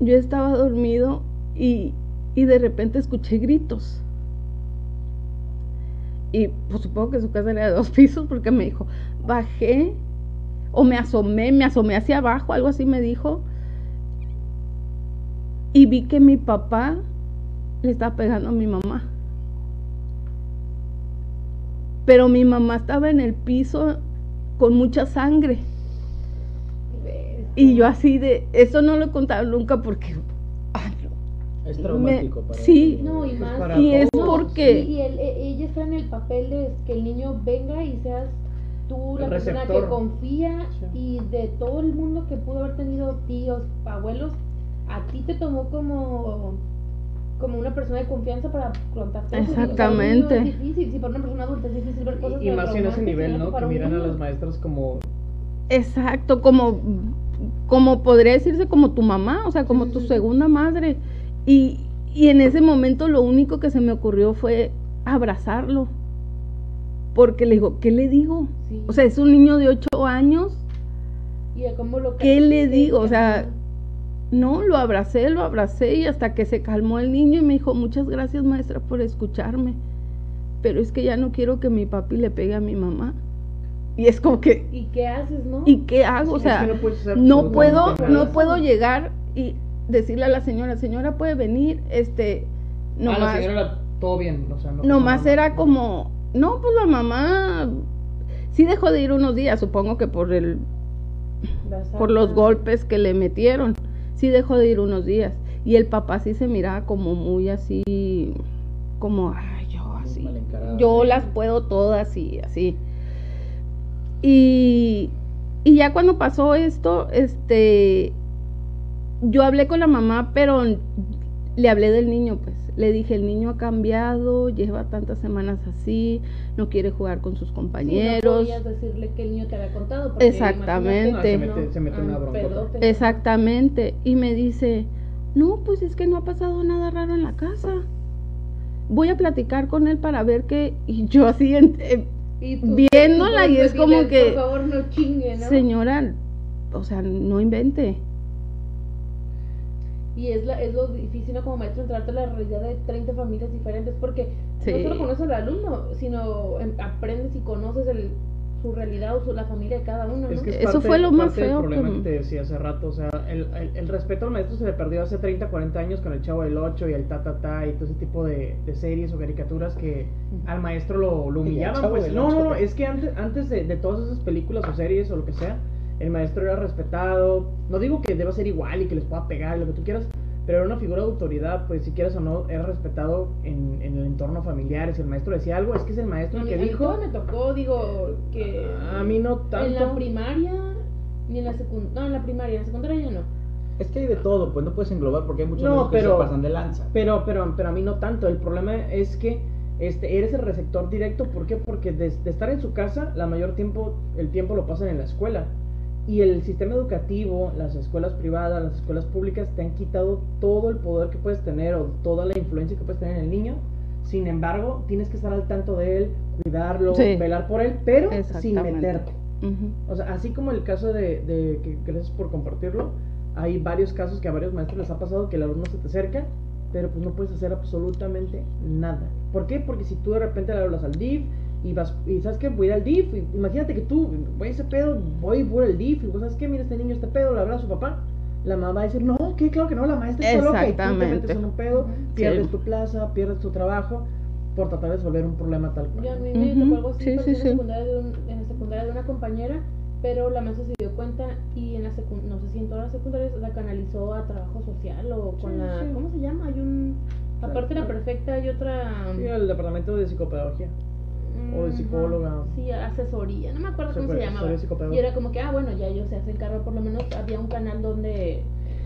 yo estaba dormido y, y de repente escuché gritos. Y pues supongo que su casa era de dos pisos porque me dijo, bajé o me asomé, me asomé hacia abajo, algo así me dijo. Y vi que mi papá le estaba pegando a mi mamá. Pero mi mamá estaba en el piso con mucha sangre. Y yo así de, eso no lo he contado nunca porque... Es traumático para sí. No, y más. para Y es porque- Sí, y él- ella está en el papel de que el niño venga y seas tú la persona que confía Sí. y de todo el mundo que pudo haber tenido tíos, abuelos, a ti te tomó como como una persona de confianza para contactar. Exactamente. es difícil, si para una persona adulta es difícil ver cosas Y, y más en ese nivel, ¿no? Que miran a las maestras como Exacto, como, como podría decirse como tu mamá, o sea, como Sí, tu sí. segunda madre. Y, y en ese momento lo único que se me ocurrió fue abrazarlo. Porque le digo, ¿qué le digo? Sí. O sea, es un niño de 8 años. Y a cómo lo ¿qué le digo? O sea, No, lo abracé, lo abracé y hasta que se calmó el niño y me dijo, muchas gracias maestra por escucharme. Pero es que ya no quiero que mi papi le pegue a mi mamá. Y es como que, ¿Y qué haces, no? ¿y qué hago? O sea, no no puedo, no puedo llegar y decirle a la señora, señora puede venir, este, Ah, la señora, todo bien, o sea, no. nomás no, no, era no. como, no, pues la mamá sí dejó de ir unos días, supongo que por el, por los golpes que le metieron, sí dejó de ir unos días. Y el papá sí se miraba como muy así, como, ay, yo así, yo las puedo todas y así. Y, y ya cuando pasó esto, este, yo hablé con la mamá, pero le hablé del niño, pues. Le dije, el niño ha cambiado, lleva tantas semanas así, no quiere jugar con sus Sí, no compañeros. podías decirle que el niño te había contado. porque Exactamente. No, se mete- se mete Ah, una. Exactamente. Y me dice, no, pues es que no ha pasado nada raro en la casa. Voy a platicar con él para ver qué. Y yo así, en- eh, Y tú- viéndola tú y es como que, Por favor, no chingue, ¿no? señora, o sea, no invente. Y es, la, es lo difícil, ¿no? Como maestro, entrarte a la realidad de 30 familias diferentes, porque Sí. no solo conoces al alumno, sino em- aprendes y conoces el, su realidad o su, la familia de cada uno, ¿no? Es que es Eso parte- fue lo más feo problema que- que te decía hace rato. O sea, el, el- el respeto al maestro se le perdió hace 30, 40 años con el Chavo del 8 y el ta ta ta y todo ese tipo de, de series o caricaturas que al maestro lo, lo el humillaban. Pues no, no, no, es que antes, antes de, de todas esas películas o series o lo que sea, el maestro era respetado. No digo que deba ser igual y que les pueda pegar, lo que tú quieras, pero era una figura de autoridad, pues si quieres o no, era respetado en, en el entorno familiar. Si el maestro decía algo, es que es el maestro A el mí- que a mí dijo. me tocó, digo, que A mí no tanto. en la primaria, ni en la secundaria, no, en la primaria, en la secundaria ya no. Es que hay de todo, pues no puedes englobar porque hay muchos No, niños que pero- se pasan de lanza. Pero, pero, pero a mí no tanto. El problema es que este, eres el receptor directo. ¿Por qué? Porque de, de estar en su casa, la mayor tiempo, el tiempo lo pasan en la escuela. Y el sistema educativo, las escuelas privadas, las escuelas públicas, te han quitado todo el poder que puedes tener o toda la influencia que puedes tener en el niño. Sin embargo, tienes que estar al tanto de él, cuidarlo, Sí. velar por él, pero sin meterte. Ujú. O sea, así como el caso de, de que gracias por compartirlo, hay varios casos que a varios maestros les ha pasado que el alumno se te acerca, pero pues no puedes hacer absolutamente nada. ¿Por qué? Porque si tú de repente le hablas al DIF y vas, y sabes que voy a ir al DIF, y imagínate que tú, voy a ese pedo, voy, voy al DIF, y vos sabes que, mira este niño, este pedo, le habla a su papá. La mamá va a decir, no, que claro que no, la maestra está loca y tú te Exactamente. metes en un pedo, pierdes Sí. tu plaza, pierdes tu trabajo por tratar de resolver un problema tal cual. Yo a mí me Ujú, tocó algo así sí, sí, en, secundaria de un- en la secundaria de una compañera pero la maestra se dio cuenta y en la secundaria, no sé si en todas las secundarias la canalizó a trabajo social o con Sí, la, sí. ¿cómo se llama? Hay un, aparte de la perfecta hay otra... Sí, el departamento de psicopedagogía. O de psicóloga. Sí, asesoría, no me acuerdo cómo se llamaba. Y era como que, ah, bueno, ya ellos se hacen cargo, por lo menos había un canal donde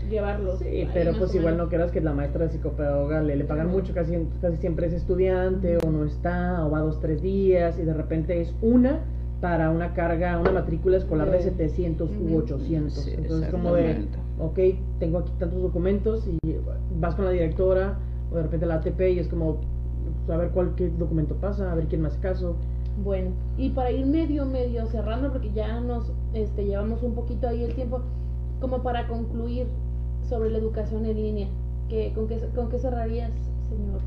llevarlos. Sí, ahí pero pues igual no creas que la maestra de psicopedagoga le, le pagan mucho, casi, casi siempre es estudiante o no está, o va dos, tres días y de repente es una para una carga, una matrícula escolar de De- 700 u Ujú. 800. Sí, Entonces como de, ok, tengo aquí tantos documentos y vas con la directora o de repente la ATP y es como, a ver cuál qué documento pasa, a ver quién me hace caso. Bueno, y para ir medio, medio cerrando, porque ya nos este, llevamos un poquito ahí el tiempo, como para concluir sobre la educación en línea, que, ¿con, qué, ¿con qué cerrarías, señor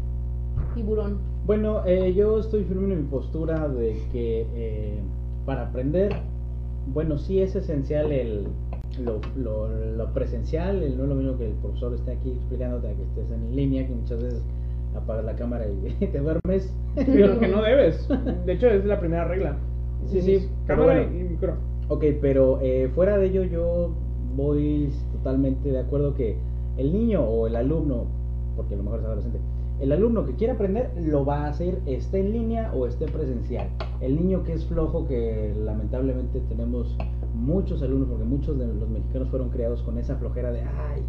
tiburón? Bueno, eh, yo estoy firme en mi postura de que eh, para aprender, bueno, sí es esencial el, lo, lo, lo presencial, el, no es lo mismo que el profesor esté aquí explicándote a que estés en línea, que muchas veces apagas la cámara y te duermes. Pero que no debes. De hecho, es la primera regla. Sí, sí, pero cámara bueno. y micro. Ok, pero eh, fuera de ello yo voy totalmente de acuerdo que el niño o el alumno, porque a lo mejor es adolescente, el alumno que quiere aprender lo va a hacer esté en línea o esté presencial. El niño que es flojo, que lamentablemente tenemos muchos alumnos, porque muchos de los mexicanos fueron criados con esa flojera de, ay,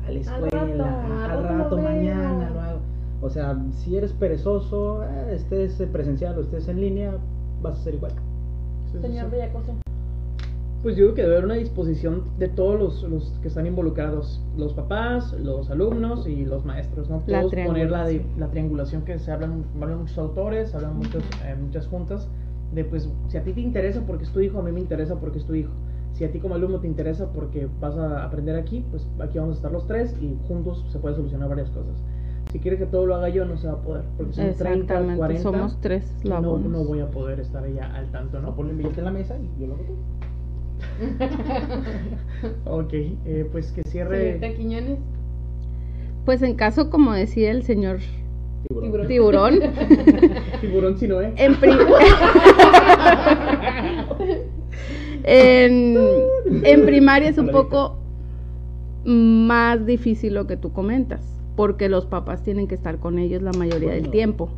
a la Al escuela, rato, al rato lo rato, veo". mañana lo hago. O sea, si eres perezoso, eh, estés presencial o estés en línea, vas a ser igual. Sí, Señor sí. Bellacoso. Pues yo creo que debe haber una disposición de todos los, los que están involucrados, los papás, los alumnos y los maestros, ¿no? La Todos poner la, triangulación. la triangulación que se hablan, hablan muchos autores, hablan muchos, eh, muchas juntas, de pues si a ti te interesa porque es tu hijo, a mí me interesa porque es tu hijo. Si a ti como alumno te interesa porque vas a aprender aquí, pues aquí vamos a estar los tres y juntos se puede solucionar varias cosas. Si quieres que todo lo haga yo, no se va a poder, porque son 30, Exactamente, 40, somos tres no, no voy a poder estar ya al tanto, No ponle el billete en la mesa y yo lo hago todo. Ok, eh, pues que cierre... Señorita Quiñones. Pues en caso, como decía el señor Tiburón. Tiburón. tiburón, Tiburón si no, ¿eh? en, pri- en, en primaria es un poco más difícil lo que tú comentas, porque los papás tienen que estar con ellos la mayoría del tiempo.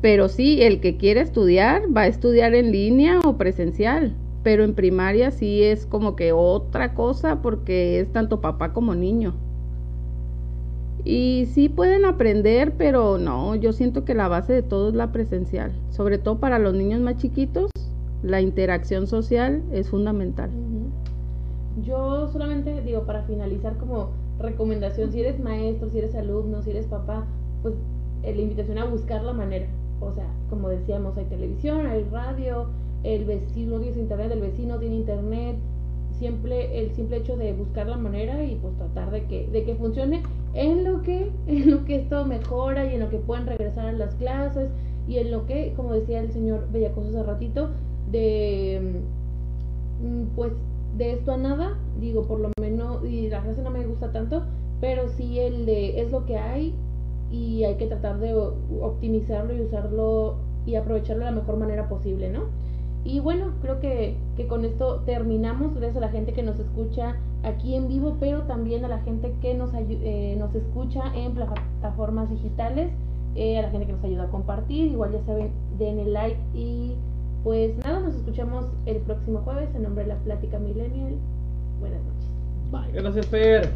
Pero sí, el que quiere estudiar va a estudiar en línea o presencial, pero en primaria sí es como que otra cosa porque es tanto papá como niño. Y sí pueden aprender, pero no, yo siento que la base de todo es la presencial. Sobre todo para los niños más chiquitos, la interacción social es fundamental. Yo solamente digo, para finalizar como recomendación, si eres maestro, si eres alumno, si eres papá, pues eh, la invitación a buscar la manera. O sea, como decíamos, hay televisión, hay radio, el vecino no tiene internet, el vecino tiene internet. Siempre, el simple hecho de buscar la manera y pues tratar de que, de que funcione en lo que, en lo que esto mejora y en lo que puedan regresar a las clases y en lo que, como decía el señor Bellacoso hace ratito, de mm, pues de esto a nada, digo por lo menos, y la frase no me gusta tanto, pero sí el de es lo que hay y hay que tratar de optimizarlo y usarlo y aprovecharlo de la mejor manera posible, ¿no? Y bueno, creo que, que con esto terminamos, gracias a la gente que nos escucha aquí en vivo, pero también a la gente que nos, eh, nos escucha en plataformas digitales, eh, a la gente que nos ayuda a compartir, igual ya saben, denle like y pues nada, nos escuchamos el próximo jueves en nombre de la Plática Millennial. Buenas noches. Bye. Gracias, Fer.